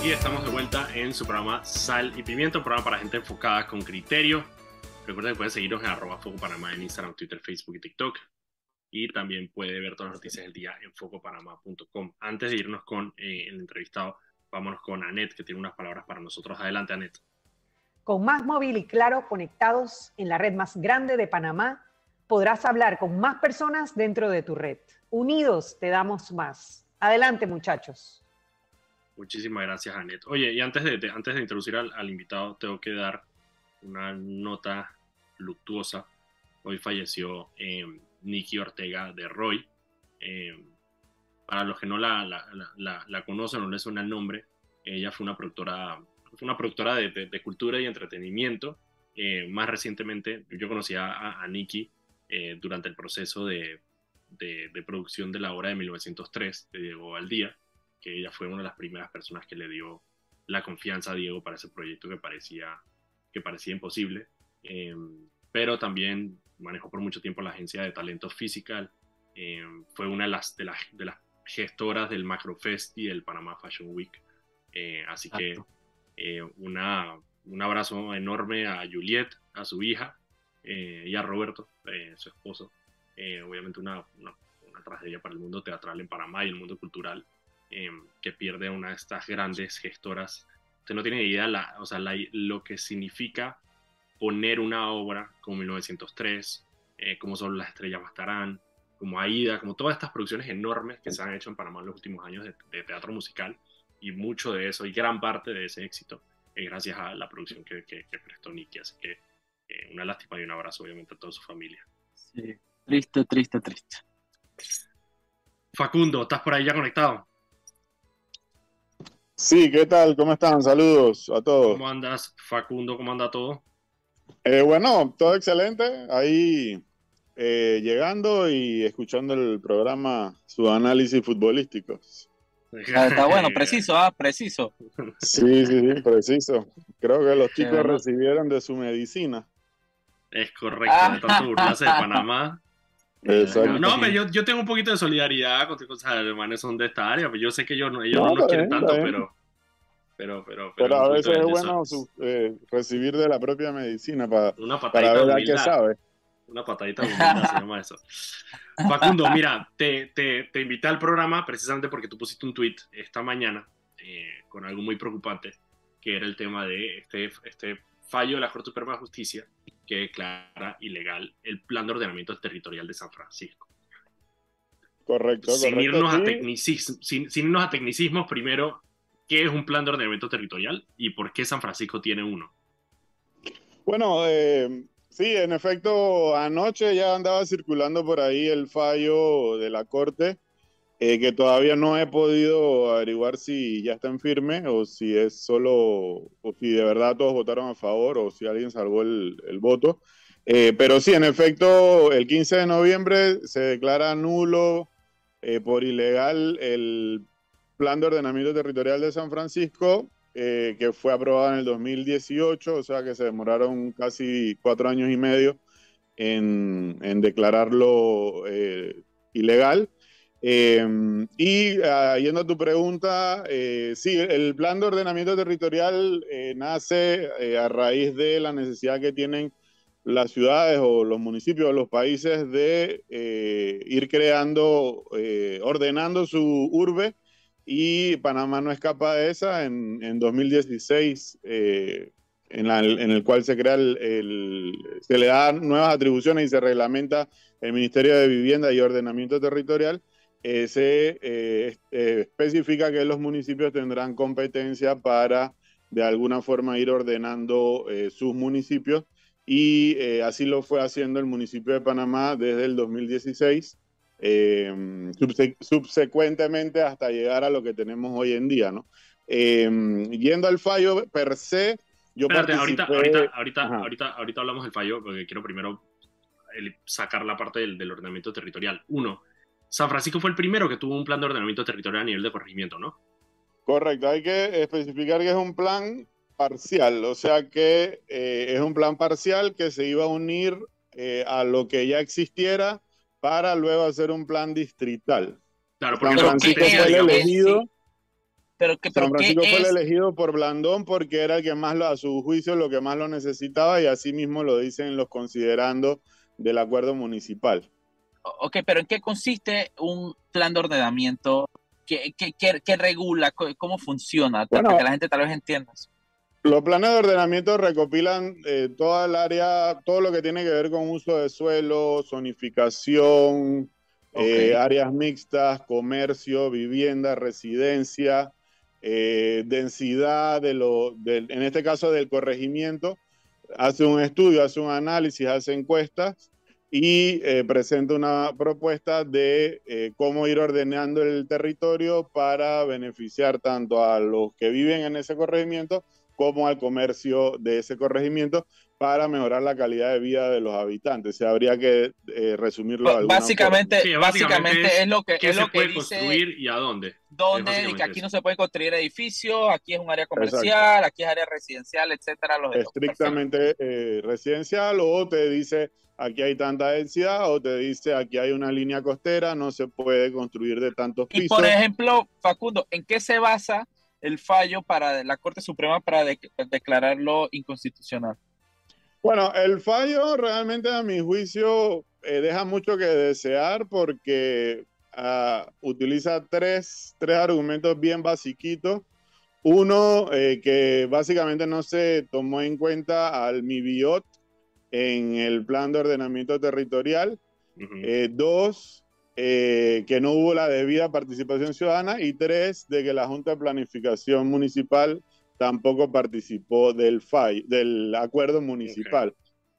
Speaker 1: Y estamos de vuelta en su programa Sal y Pimiento, un programa para gente enfocada con criterio. Recuerden que pueden seguirnos en arroba Foco Panamá en Instagram, Twitter, Facebook y TikTok. Y también puede ver todas las noticias del día en focopanamá.com. Antes de irnos con eh, el entrevistado, vámonos con Anet, que tiene unas palabras para nosotros. Adelante, Anet.
Speaker 4: Con Más Móvil y Claro conectados en la red más grande de Panamá, podrás hablar con más personas dentro de tu red. Unidos te damos más. Adelante, muchachos.
Speaker 1: Muchísimas gracias, Anet. Oye, y antes de, antes de introducir al, invitado, tengo que dar una nota luctuosa. Hoy falleció eh, Nikki Ortega de Roy. Eh, para los que no la, conocen no les suena el nombre, ella fue una productora, fue una productora de, de, cultura y entretenimiento. Eh, más recientemente, yo conocí a, a Nikki durante el proceso de, de, producción de la obra de 1903 de Diego Valdía que ella fue una de las primeras personas que le dio la confianza a Diego para ese proyecto que parecía, que parecía imposible. Em, pero también manejó por mucho tiempo la agencia de talento Physical. Em, fue una de las, de, las, de las gestoras del Macrofest y el Panama Fashion Week. Eh, así que eh, una, un abrazo enorme a Juliet, a su hija eh, y a Roberto, su esposo. obviamente una, una, una tragedia para el mundo teatral en Panamá y el mundo cultural. Em, que pierde una de estas grandes gestoras. Usted no tiene idea la, o sea, lo que significa poner una obra como 1903, eh, como son las estrellas bastarán, como Aida, como todas estas producciones enormes que se han hecho en Panamá en los últimos años de, teatro musical, y mucho de eso, y gran parte de ese éxito, es gracias a la producción que, que, prestó Nicky. Así que eh, una lástima y un abrazo, obviamente, a toda su familia.
Speaker 2: Sí, triste, triste, triste.
Speaker 1: Facundo, ¿estás por ahí ya conectado?
Speaker 5: Sí, ¿qué tal? ¿Cómo están? Saludos a todos.
Speaker 1: ¿Cómo andas, Facundo? ¿Cómo anda todo?
Speaker 5: Eh, bueno, todo excelente. Ahí eh, llegando y escuchando el programa, su análisis futbolístico.
Speaker 2: Está, bueno, preciso, ah, preciso.
Speaker 5: Sí, sí, sí, preciso. Creo que los chicos recibieron de su medicina.
Speaker 1: Es correcto, de tanto burlarse de Panamá. Exacto. No, pero yo, yo, tengo un poquito de solidaridad con sea, hermanos son de esta área, pues yo sé que ellos no, ellos no, los quieren tanto, pero, pero, pero,
Speaker 5: pero, a veces es bueno eh, recibir de la propia medicina para, para ver a qué sabe.
Speaker 1: Una patadita de se llama eso. Facundo, mira, te, te, te, invité al programa precisamente porque tú pusiste un tweet esta mañana eh, con algo muy preocupante, que era el tema de este, este fallo de la Corte Suprema de Justicia que declara ilegal el plan de ordenamiento territorial de San Francisco.
Speaker 5: Correcto.
Speaker 1: Sin, irnos, a sin irnos a tecnicismos, primero, ¿qué es un plan de ordenamiento territorial y por qué San Francisco tiene uno?
Speaker 5: Bueno, eh, Sí, en efecto, anoche ya andaba circulando por ahí el fallo de la Corte, eh, que todavía no he podido averiguar si ya está en firme o si es solo, o si de verdad todos votaron a favor o si alguien salvó el, voto. Eh, pero sí, en efecto, el 15 de noviembre se declara nulo eh, por ilegal el plan de ordenamiento territorial de San Francisco que fue aprobada en el 2018, o sea que se demoraron casi cuatro años y medio en, declararlo ilegal. Em, y uh, yendo a tu pregunta, eh, sí, el plan de ordenamiento territorial nace a raíz de la necesidad que tienen las ciudades o los municipios o los países de ir creando, ordenando su urbe y Panamá no escapa de esa. En, en 2016, eh, en, el cual se crea el, se le dan nuevas atribuciones y se reglamenta el Ministerio de Vivienda y Ordenamiento Territorial, eh, se eh, especifica que los municipios tendrán competencia para de alguna forma ir ordenando sus municipios y así lo fue haciendo el municipio de Panamá desde el 2016 eh, subsecuentemente hasta llegar a lo que tenemos hoy en día, ¿no? Eh, yendo al fallo per se, yo
Speaker 1: Espérate, ahorita, ahorita, ahorita, ahorita, ahorita, hablamos del fallo, porque quiero primero sacar la parte del, del, ordenamiento territorial. Uno, San Francisco fue el primero que tuvo un plan de ordenamiento territorial a nivel de corregimiento, ¿no?
Speaker 5: Correcto, hay que especificar que es un plan parcial, o sea que eh, es un plan parcial que se iba a unir a lo que ya existiera para luego hacer un plan distrital.
Speaker 1: Claro, porque
Speaker 5: San Francisco fue el elegido. Pero San Francisco fue el elegido por Blandón porque era el que más, lo, a su juicio, lo que más lo necesitaba y así mismo lo dicen los considerando del acuerdo municipal.
Speaker 2: Ok, pero ¿en qué consiste un plan de ordenamiento? ¿Qué, qué, qué, regula? ¿Cómo funciona? para que la gente tal vez entienda.
Speaker 5: Los planes de ordenamiento recopilan eh, toda el área, todo lo que tiene que ver con uso de suelo, zonificación, eh, áreas mixtas, comercio, vivienda, residencia, eh, densidad de lo, en este caso del corregimiento. Hace un estudio, hace un análisis, hace encuestas y presenta una propuesta de cómo ir ordenando el territorio para beneficiar tanto a los que viven en ese corregimiento como al comercio de ese corregimiento para mejorar la calidad de vida de los habitantes. Se habría que eh, resumirlo.
Speaker 2: De básicamente, básicamente, es, lo que, es
Speaker 1: lo
Speaker 2: se puede
Speaker 1: construir y a dónde.
Speaker 2: Dónde, que aquí no se puede construir edificios, aquí es un área comercial, aquí es área residencial, etcétera.
Speaker 5: Estrictamente eh, residencial, o te dice aquí hay tanta densidad, o te dice aquí hay una línea costera, no se puede construir de tantos pisos. Y
Speaker 2: por ejemplo, Facundo, ¿en qué se basa el fallo para la Corte Suprema para declararlo inconstitucional?
Speaker 5: Bueno, el fallo realmente a mi juicio eh, deja mucho que desear porque ah, utiliza tres, tres, argumentos bien basiquitos. Uno, eh, que básicamente no se tomó en cuenta al MIBIOT en el plan de ordenamiento territorial. Eh, dos, eh, que no hubo la debida participación ciudadana y tres, de que la Junta de Planificación Municipal tampoco participó del, FAI, del acuerdo municipal.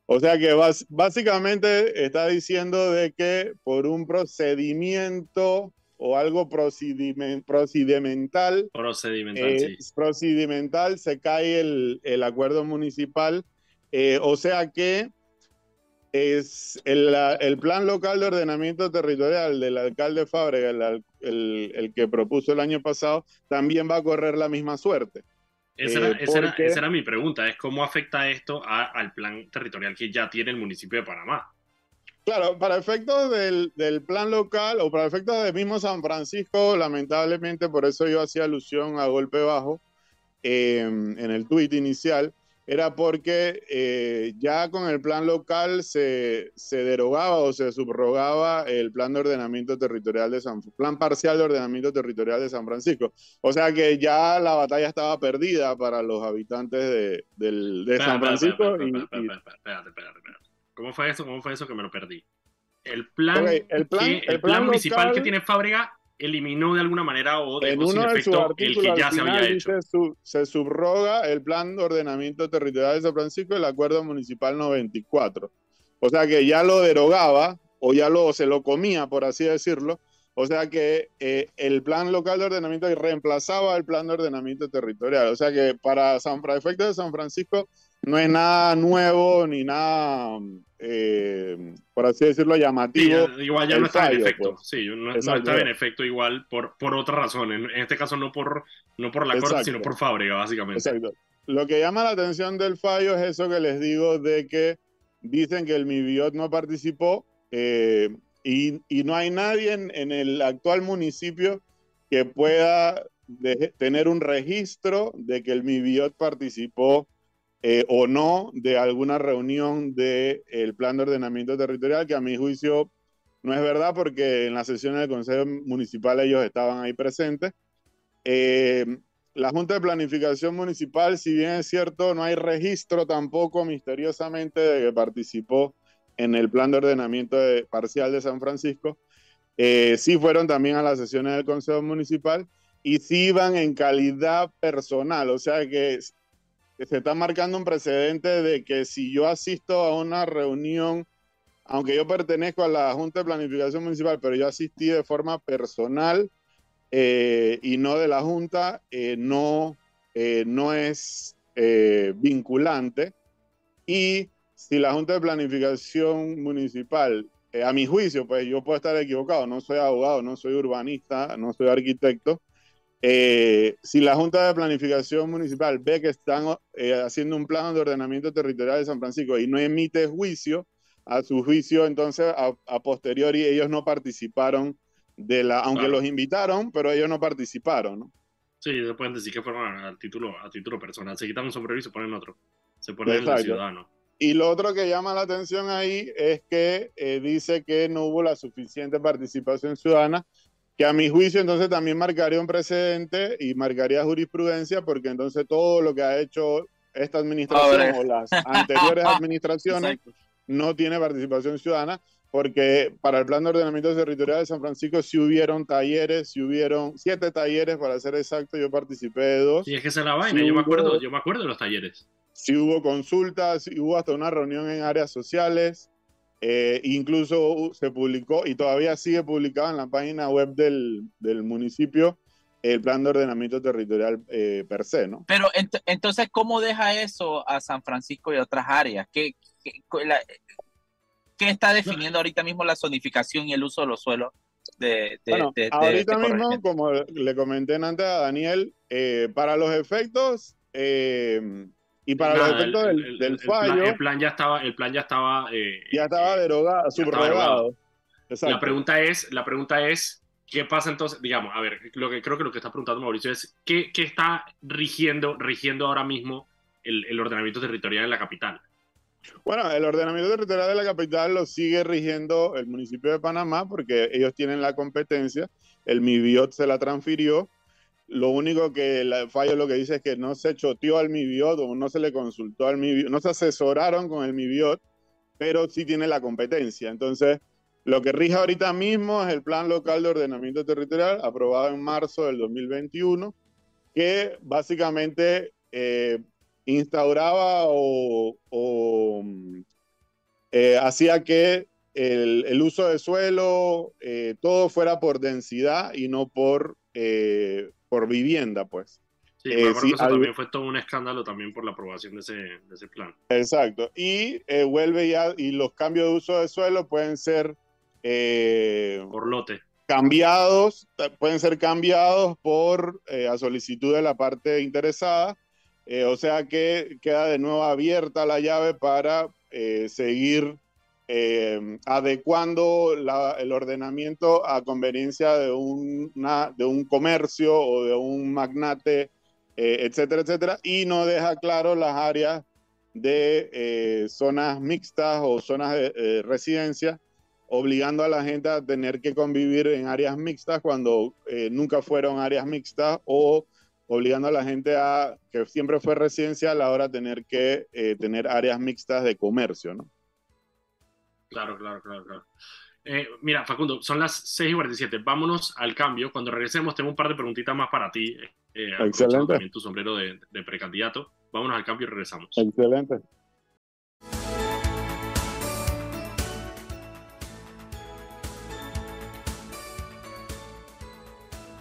Speaker 5: O sea que básicamente está diciendo de que por un procedimiento o algo procedimental,
Speaker 1: procedimental,
Speaker 5: eh, procedimental se cae el, el acuerdo municipal. Eh, o sea que es el, el, plan local de ordenamiento territorial del alcalde Fábrega, el, el, el, que propuso el año pasado, también va a correr la misma suerte.
Speaker 1: Esa, era, eh, esa, era, mi pregunta, es cómo afecta esto al plan territorial que ya tiene el municipio de Panamá.
Speaker 5: Claro, para efectos del, del, plan local o para efectos del mismo San Francisco, lamentablemente, por eso yo hacía alusión a golpe bajo eh, en el tuit inicial, era porque eh, ya con el plan local se, se, derogaba o se subrogaba el plan de ordenamiento territorial de San plan parcial de ordenamiento territorial de San Francisco. O sea que ya la batalla estaba perdida para los habitantes de, de San Francisco.
Speaker 1: Espérate, espérate, espérate. ¿Cómo fue eso? ¿Cómo fue eso que me lo perdí? El plan, el plan, el plan, municipal que tiene fábrica eliminó de alguna manera o
Speaker 5: dejó sin efecto el que ya se había hecho. se subroga el plan de ordenamiento territorial de San Francisco el acuerdo municipal 94. O sea que ya lo derogaba o ya lo, se lo comía, por así decirlo. O sea que eh, el plan local de ordenamiento reemplazaba el plan de ordenamiento territorial. O sea que para, San, para efectos de San Francisco no es nada nuevo ni nada, eh, por así decirlo, llamativo.
Speaker 1: igual ya no está en efecto, pues. sí, no, está en efecto igual por, por otra razón. En, este caso no por, no por la corte, sino por fábrica, básicamente.
Speaker 5: Exacto. Lo que llama la atención del fallo es eso que les digo de que dicen que el MIBIOT no participó eh, y, y, no hay nadie en, en, el actual municipio que pueda tener un registro de que el MIBIOT participó eh, o no de alguna reunión del el plan de ordenamiento territorial, que a mi juicio no es verdad porque en las sesiones del Consejo Municipal ellos estaban ahí presentes. Eh, la Junta de Planificación Municipal, si bien es cierto, no hay registro tampoco misteriosamente de que participó en el plan de ordenamiento parcial de San Francisco, eh, sí fueron también a las sesiones del Consejo Municipal y sí iban en calidad personal, o sea que se está marcando un precedente de que si yo asisto a una reunión, aunque yo pertenezco a la Junta de Planificación Municipal, pero yo asistí de forma personal eh, y no de la Junta, eh, no, eh, no es vinculante. Y si la Junta de Planificación Municipal, a mi juicio, pues yo puedo estar equivocado, no soy abogado, no soy urbanista, no soy arquitecto, eh, si la Junta de Planificación Municipal ve que están eh, haciendo un plan de ordenamiento territorial de San Francisco y no emite juicio, a su juicio, entonces a, posteriori ellos no participaron de la, aunque los invitaron, pero ellos no participaron, ¿no?
Speaker 1: Sí, se pueden decir que fueron a título, a título personal. Se quitan un sombrero y se ponen otro. Se ponen el ciudadano.
Speaker 5: Y lo otro que llama la atención ahí es que eh, dice que no hubo la suficiente participación ciudadana que a mi juicio entonces también marcaría un precedente y marcaría jurisprudencia porque entonces todo lo que ha hecho esta administración o las anteriores administraciones no tiene participación ciudadana porque para el plan de ordenamiento territorial de San Francisco sí hubieron talleres, sí hubieron siete talleres para ser exacto, yo participé de dos.
Speaker 1: Y es que se la vaina, yo, me acuerdo, yo me acuerdo de los talleres.
Speaker 5: Sí hubo consultas, sí hubo hasta una reunión en áreas sociales, eh, incluso se publicó y todavía sigue publicado en la página web del, del municipio el plan de ordenamiento territorial eh, per se, ¿no?
Speaker 2: Pero entonces, ¿cómo deja eso a San Francisco y a otras áreas? ¿Qué, qué, está definiendo ahorita mismo la zonificación y el uso de los suelos? De,
Speaker 5: bueno, ahorita mismo, como le comenté antes a Daniel, eh, para los efectos y para los efectos del, fallo.
Speaker 1: el plan ya estaba. El plan ya estaba, eh,
Speaker 5: ya estaba derogado, subrogado.
Speaker 1: La pregunta es, la pregunta es, ¿qué pasa entonces? Digamos, a ver, lo que creo que lo que está preguntando Mauricio es, ¿qué, qué está rigiendo, rigiendo ahora mismo el, el, ordenamiento territorial en la capital?
Speaker 5: Bueno, el ordenamiento territorial de la capital lo sigue rigiendo el municipio de Panamá porque ellos tienen la competencia, el MIBIOT se la transfirió lo único que el fallo lo que dice es que no se choteó al MIBIOT o no se le consultó al MIBIOT, no se asesoraron con el MIBIOT, pero sí tiene la competencia. Entonces, lo que rige ahorita mismo es el Plan Local de Ordenamiento Territorial, aprobado en marzo del 2021, que básicamente eh, instauraba o, eh, hacía que el, uso de suelo, eh, todo fuera por densidad y no por, por vivienda, pues.
Speaker 1: Sí, eh, eso también fue todo un escándalo también por la aprobación de ese, de ese plan.
Speaker 5: Exacto. Y vuelve ya, y los cambios de uso de suelo pueden ser
Speaker 1: eh, por lote.
Speaker 5: Cambiados, pueden ser cambiados por eh, a solicitud de la parte interesada. Eh, o sea que queda de nuevo abierta la llave para seguir adecuando el ordenamiento a conveniencia de, una, de un comercio o de un magnate, etcétera, etcétera, y no deja claro las áreas de zonas mixtas o zonas de residencia obligando a la gente a tener que convivir en áreas mixtas cuando eh, nunca fueron áreas mixtas o obligando a la gente a que siempre fue residencial ahora tener que eh, tener áreas mixtas de comercio, ¿no?
Speaker 1: Claro, claro, claro, claro. Eh, mira, Facundo, son las 6 y 47. Vámonos al cambio. Cuando regresemos, tengo un par de preguntitas más para ti.
Speaker 5: Excelente.
Speaker 1: También tu sombrero de, de precandidato. Vámonos al cambio y regresamos.
Speaker 5: Excelente.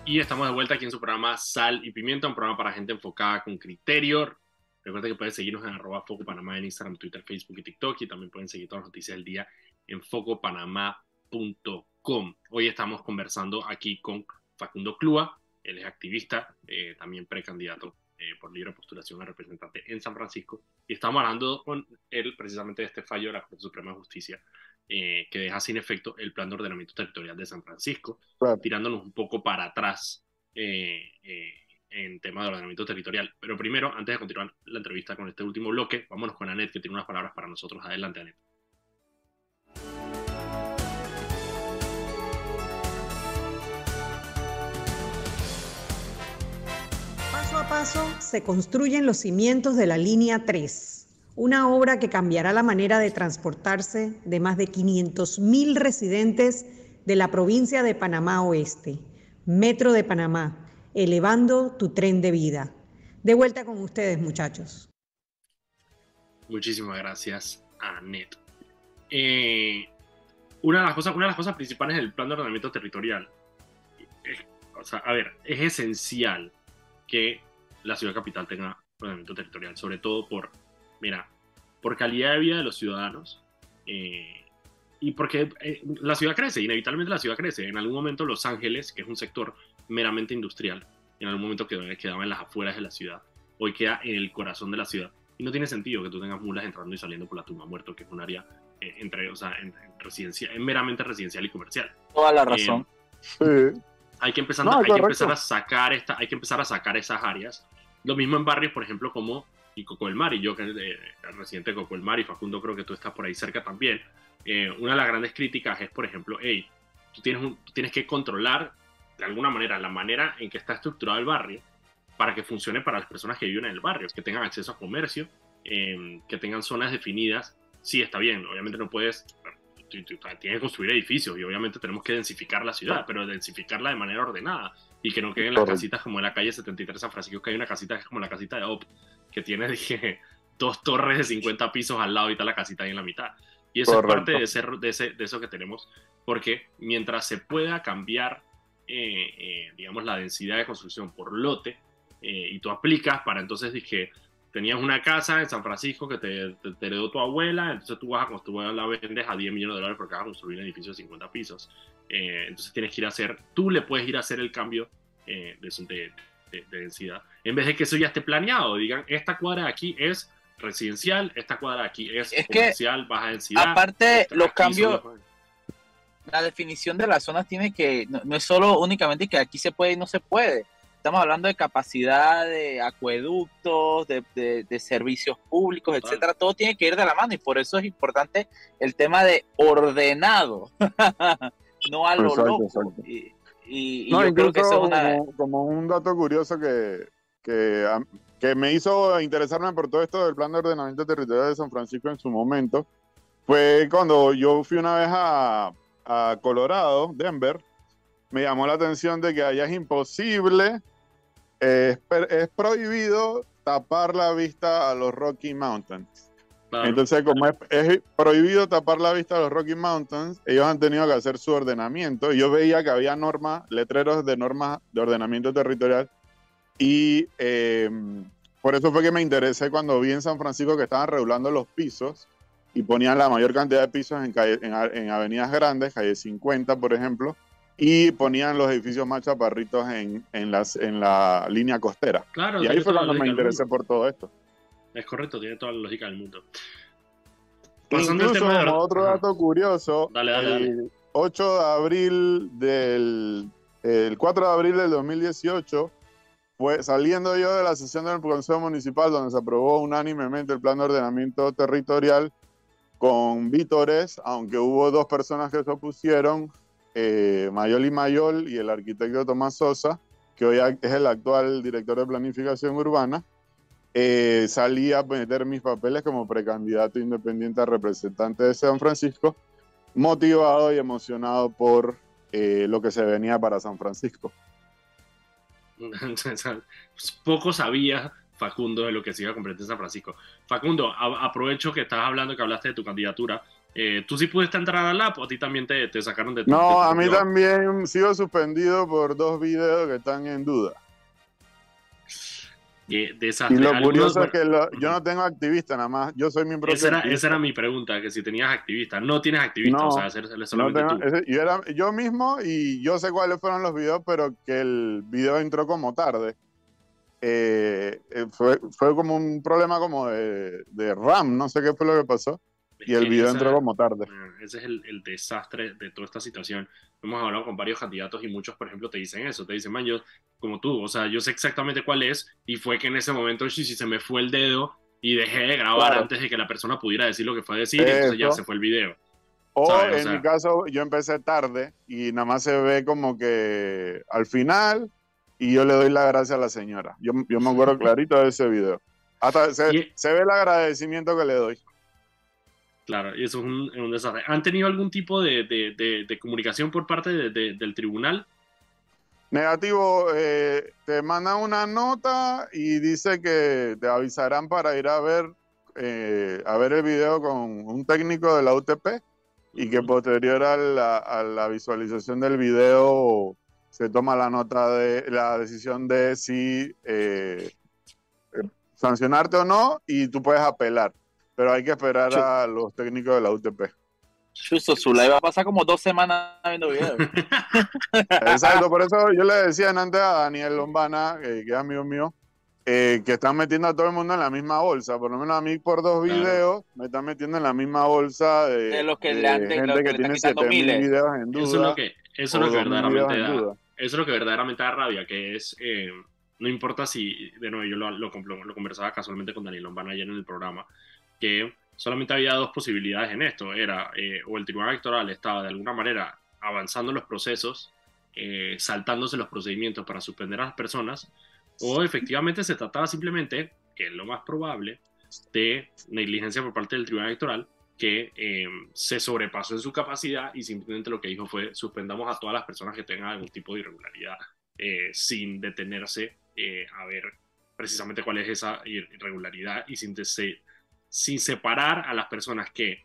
Speaker 1: Y estamos de vuelta aquí en su programa Sal y Pimienta, un programa para gente enfocada con criterio. Recuerden que pueden seguirnos en arroba Foco Panamá en Instagram, Twitter, Facebook y TikTok. Y también pueden seguir todas las noticias del día en focopanamá.com. Hoy estamos conversando aquí con Facundo Clua. Él es activista, eh, también precandidato eh, por libre postulación a representante en San Francisco. Y estamos hablando con él precisamente de este fallo de la Corte Suprema de Justicia eh, que deja sin efecto el plan de ordenamiento territorial de San Francisco, tirándonos un poco para atrás eh, eh, en tema de ordenamiento territorial. Pero primero, antes de continuar la entrevista con este último bloque, vámonos con Anet, que tiene unas palabras para nosotros. Adelante, Anet.
Speaker 4: Paso a paso se construyen los cimientos de la línea 3 una obra que cambiará la manera de transportarse de más de 500.000 residentes de la provincia de Panamá Oeste, Metro de Panamá, elevando tu tren de vida. De vuelta con ustedes, muchachos.
Speaker 1: Muchísimas gracias, Anet. Eh, una, de las cosas, una de las cosas principales del plan de ordenamiento territorial, o sea, a ver, es esencial que la ciudad capital tenga ordenamiento territorial, sobre todo por mira, por calidad de vida de los ciudadanos eh, y porque eh, la ciudad crece, inevitablemente la ciudad crece. En algún momento Los Ángeles, que es un sector meramente industrial, en algún momento quedó, quedaba en las afueras de la ciudad, hoy queda en el corazón de la ciudad. Y no tiene sentido que tú tengas mulas entrando y saliendo por la tumba muerto, que es un área eh, entre, o sea, en, residencia, es meramente residencial y comercial.
Speaker 2: Toda la razón.
Speaker 1: Hay que empezar, hay que empezar a sacar esta, hay que empezar a sacar esas áreas. Lo mismo en barrios, por ejemplo, como y Coco del Mar, y yo que el residente de Coco del Mar, y Facundo creo que tú estás por ahí cerca también, eh, una de las grandes críticas es, por ejemplo, hey, tú tienes, tienes que controlar de alguna manera la manera en que está estructurado el barrio para que funcione para las personas que viven en el barrio, que tengan acceso a comercio, em, que tengan zonas definidas. Sí, está bien, obviamente no puedes, tienes que construir edificios y obviamente tenemos que densificar la ciudad, pero densificarla de manera ordenada y que no queden las casitas como en la calle 73 San Francisco, que hay una casita que es como la casita de OP, que tiene dije, dos torres de 50 pisos al lado y está la casita ahí en la mitad. Y eso es parte de, ese, de, ese, de, eso que tenemos, porque mientras se pueda cambiar, digamos, la densidad de construcción por lote, eh, y tú aplicas para entonces, dije, tenías una casa en San Francisco que te, te, heredó tu abuela, entonces tú vas a construir, la vendes a 10 millones de dólares porque vas a construir un edificio de 50 pisos. entonces tienes que ir a hacer, tú le puedes ir a hacer el cambio de, de, de, densidad, en vez de que eso ya esté planeado, digan, esta cuadra de aquí es residencial, esta cuadra de aquí es, comercial, baja densidad.
Speaker 2: Aparte, los cambios, la definición de las zonas tiene que, no, es solo únicamente que aquí se puede y no se puede. Estamos hablando de capacidad de acueductos, de, de, servicios públicos, etcétera. Todo tiene que ir de la mano y por eso es importante el tema de ordenado, no a lo loco. Y,
Speaker 5: no, yo creo que eso es como, un dato curioso que, que, me hizo interesarme por todo esto del plan de ordenamiento territorial de San Francisco en su momento, fue cuando yo fui una vez a, a Colorado, Denver, me llamó la atención de que allá es imposible, eh, es, prohibido tapar la vista a los Rocky Mountains.
Speaker 1: Claro.
Speaker 5: Entonces, como es, es prohibido tapar la vista a los Rocky Mountains, ellos han tenido que hacer su ordenamiento. Yo veía que había normas, letreros de normas de ordenamiento territorial. Y eh, por eso fue que me interesé cuando vi en San Francisco que estaban regulando los pisos y ponían la mayor cantidad de pisos en, calle- en, avenidas grandes, calle 50, por ejemplo, y ponían los edificios más chaparritos en, en, las, en la línea costera.
Speaker 1: Claro,
Speaker 5: Y ahí fue cuando me interesé por todo esto.
Speaker 1: Es correcto, tiene toda la lógica del mundo. Pasando
Speaker 5: Incluso,
Speaker 1: tema de-
Speaker 5: como otro
Speaker 1: Ajá.
Speaker 5: dato curioso,
Speaker 1: Dale, dale, dale.
Speaker 5: el 8 de abril del el 4 de abril del 2018 fue saliendo yo de la sesión del Consejo Municipal donde se aprobó unánimemente el plan de ordenamiento territorial con vítores, aunque hubo dos personas que se opusieron, eh, Mayol y Mayol y el arquitecto Tomás Sosa, que hoy es el actual director de planificación urbana, eh, salí a meter mis papeles como precandidato independiente a representante de San Francisco, motivado y emocionado por eh, lo que se venía para San Francisco.
Speaker 1: Poco sabía Facundo de lo que se iba a completar en San Francisco. Facundo, a- aprovecho que estás hablando, que hablaste de tu candidatura. Eh, ¿Tú sí pudiste entrar al app o a ti también te, te sacaron de tu de
Speaker 5: No,
Speaker 1: tu
Speaker 5: a mí también sigo suspendido por dos videos que están en duda.
Speaker 1: Eh, de esas
Speaker 5: Y lo
Speaker 1: algunos-
Speaker 5: curioso es que lo- yo no tengo activista nada más, yo soy mi propio
Speaker 1: esa, era,
Speaker 5: activista.
Speaker 1: esa era mi pregunta, que si tenías activista. No tienes activista,
Speaker 5: No,
Speaker 1: o sea,
Speaker 5: No
Speaker 1: solamente
Speaker 5: tengo-
Speaker 1: tú.
Speaker 5: ese- yo, era, yo mismo y yo sé cuáles fueron los videos, pero que el video entró como tarde. Eh, eh, fue, fue como un problema como de, de RAM, no sé qué fue lo que pasó.
Speaker 1: Es
Speaker 5: Y el video
Speaker 1: esa-
Speaker 5: entró como tarde.
Speaker 1: Ah, Ese es el, el desastre de toda esta situación. Hemos hablado con varios candidatos y muchos, por ejemplo, te dicen eso. Te dicen, man, yo, como tú, o sea, yo sé exactamente cuál es. Y fue que en ese momento, si se me fue el dedo y dejé de grabar
Speaker 5: Claro.
Speaker 1: antes de que la persona pudiera decir lo que fue a decir, y entonces ya
Speaker 5: Eso.
Speaker 1: se fue el video.
Speaker 5: O
Speaker 1: ¿sabes? O
Speaker 5: en
Speaker 1: sea-
Speaker 5: mi caso, yo empecé tarde y nada más se ve como que al final y yo le doy la gracia a la señora. Yo, yo me acuerdo clarito de ese video. Hasta se,
Speaker 1: Y-
Speaker 5: se ve el agradecimiento que le doy.
Speaker 1: Claro, y eso es un, un desastre. ¿Han tenido algún tipo de, de- de- de comunicación por parte de- de- del tribunal?
Speaker 5: Negativo, eh, te mandan una nota y dice que te avisarán para ir a ver, eh, a ver el video con un técnico de la UTP y que posterior a la, a la visualización del video se toma la nota de la decisión de si eh, eh, sancionarte o no y tú puedes apelar, pero hay que esperar a los técnicos de la UTP.
Speaker 2: Chuzo, Zula iba a pasar como dos semanas viendo videos.
Speaker 5: Exacto, por eso yo le decía antes a Daniel Lombana, eh, que es amigo mío, eh, que están metiendo a todo el mundo en la misma bolsa. Por lo menos a mí por dos
Speaker 1: Claro.
Speaker 5: videos me están metiendo en la misma bolsa de,
Speaker 2: De los que
Speaker 5: de
Speaker 2: le han- de
Speaker 5: gente
Speaker 2: los que
Speaker 5: que
Speaker 2: le
Speaker 5: tiene
Speaker 2: están quitando
Speaker 5: 7000
Speaker 2: miles.
Speaker 5: videos en duda.
Speaker 1: Eso es lo que, eso es lo que
Speaker 5: 2000 videos
Speaker 1: verdaderamente
Speaker 5: en
Speaker 1: da. Eso es lo que verdaderamente da rabia, que es, eh, no importa si, de nuevo, yo lo, lo, conversaba casualmente con Daniel Lombana ayer en el programa, que solamente había dos posibilidades en esto, era eh, o el Tribunal Electoral estaba de alguna manera avanzando los procesos, eh, saltándose los procedimientos para suspender a las personas, o efectivamente se trataba simplemente, que es lo más probable, de negligencia por parte del Tribunal Electoral, que eh, se sobrepasó en su capacidad y simplemente lo que dijo fue suspendamos a todas las personas que tengan algún tipo de irregularidad eh, sin detenerse eh, a ver precisamente cuál es esa ir- irregularidad y sin, se- sin separar a las personas que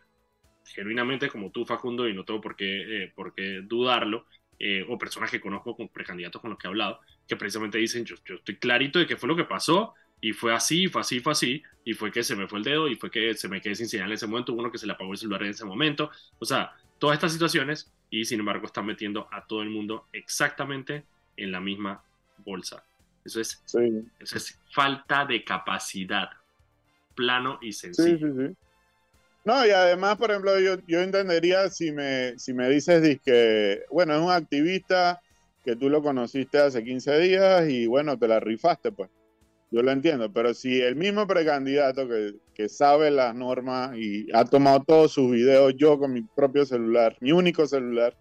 Speaker 1: genuinamente como tú Facundo y no tengo por qué, eh, por qué dudarlo eh, o personas que conozco con precandidatos con los que he hablado que precisamente dicen yo, yo estoy clarito de que fue lo que pasó y fue así, fue así, fue así, y fue que se me fue el dedo, y fue que se me quedé sin señal en ese momento, uno que se le apagó el celular en ese momento, o sea, todas estas situaciones, y sin embargo están metiendo a todo el mundo exactamente en la misma bolsa. Eso es,
Speaker 5: Sí,
Speaker 1: eso es falta de capacidad, plano y
Speaker 5: sí,
Speaker 1: sencillo.
Speaker 5: sí, sí. No, y además, por ejemplo, yo, yo entendería si me, si me dices que, bueno, es un activista que tú lo conociste hace 15 días y bueno, te la rifaste, pues. Yo lo entiendo, pero si el mismo precandidato que, que sabe las normas y ha tomado todos sus videos yo con mi propio celular, mi único celular,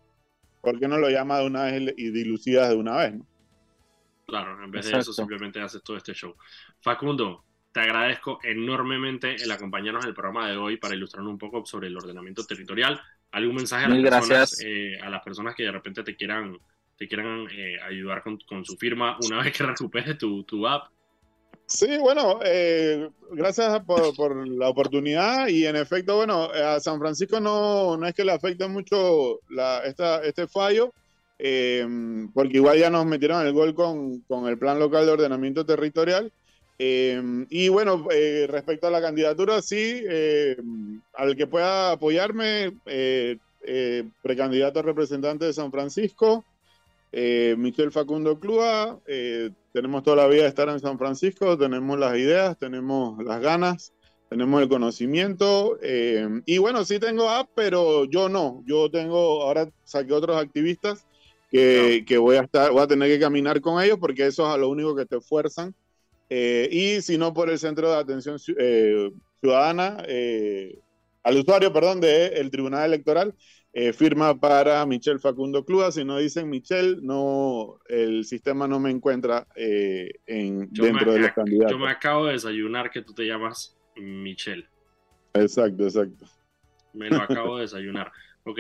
Speaker 5: ¿por qué no lo llama de una vez y dilucidas de una vez? no?
Speaker 1: Claro, en vez de eso simplemente haces todo este show. Facundo, te agradezco enormemente el acompañarnos en el programa de hoy para ilustrarnos un poco sobre el ordenamiento territorial. algún mensaje a las, personas, eh, a las personas que de repente te quieran, te quieran eh, ayudar con, con, su firma una vez que recuperes tu, tu app.
Speaker 5: Sí, bueno, eh, gracias por, por, la oportunidad y en efecto, bueno, a San Francisco no, no es que le afecte mucho la, esta, este fallo, eh, porque igual ya nos metieron el gol con, con, el plan local de ordenamiento territorial. Eh, y bueno, eh, respecto a la candidatura, sí, eh, al que pueda apoyarme, precandidato representante de San Francisco, Michel Facundo Clua, tenemos toda la vida de estar en San Francisco, tenemos las ideas, tenemos las ganas, tenemos el conocimiento. Eh, y bueno, sí tengo app, pero yo no. Yo tengo, ahora saqué otros activistas que, no. que, voy a estar, voy a tener que caminar con ellos porque eso es a lo único que te fuerzan. Eh, y si no, por el Centro de Atención eh, Ciudadana, eh, al usuario, perdón, del de Tribunal Electoral, eh, firma para Michel Facundo Clua. Si no dicen Michel, no, el sistema no me encuentra eh, en, dentro de los candidatos.
Speaker 1: Yo me acabo de desayunar que tú te llamas Michel.
Speaker 5: Exacto, exacto.
Speaker 1: Me lo acabo de desayunar. Ok,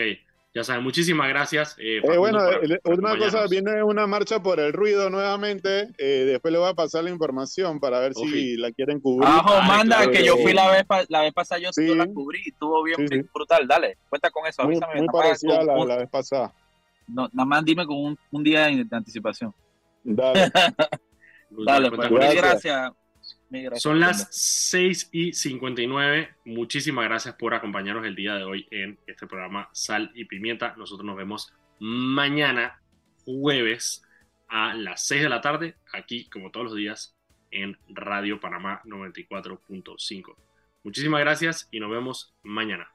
Speaker 1: ya saben, muchísimas gracias.
Speaker 5: Eh, eh, bueno, una cosa, viene una marcha por el ruido nuevamente. Eh, después le voy a pasar la información para ver Ofi. si la quieren cubrir.
Speaker 2: Ajo, Ay, manda, claro, que yo fui la vez, la vez pasada, yo sí, la cubrí y estuvo bien, sí, sí. brutal. Dale, cuenta con eso.
Speaker 5: Muy,
Speaker 2: avísame.
Speaker 5: Muy parecida a la, la, vez pasada.
Speaker 2: No, nada más dime con un, un día de anticipación.
Speaker 5: Dale.
Speaker 2: Dale, pues, gracias. gracias.
Speaker 1: Son las 6 y 59. Muchísimas gracias por acompañarnos el día de hoy en este programa Sal y Pimienta. Nosotros nos vemos mañana, jueves, a las 6 de la tarde, aquí como todos los días en Radio Panamá 94.5. Muchísimas gracias y nos vemos mañana.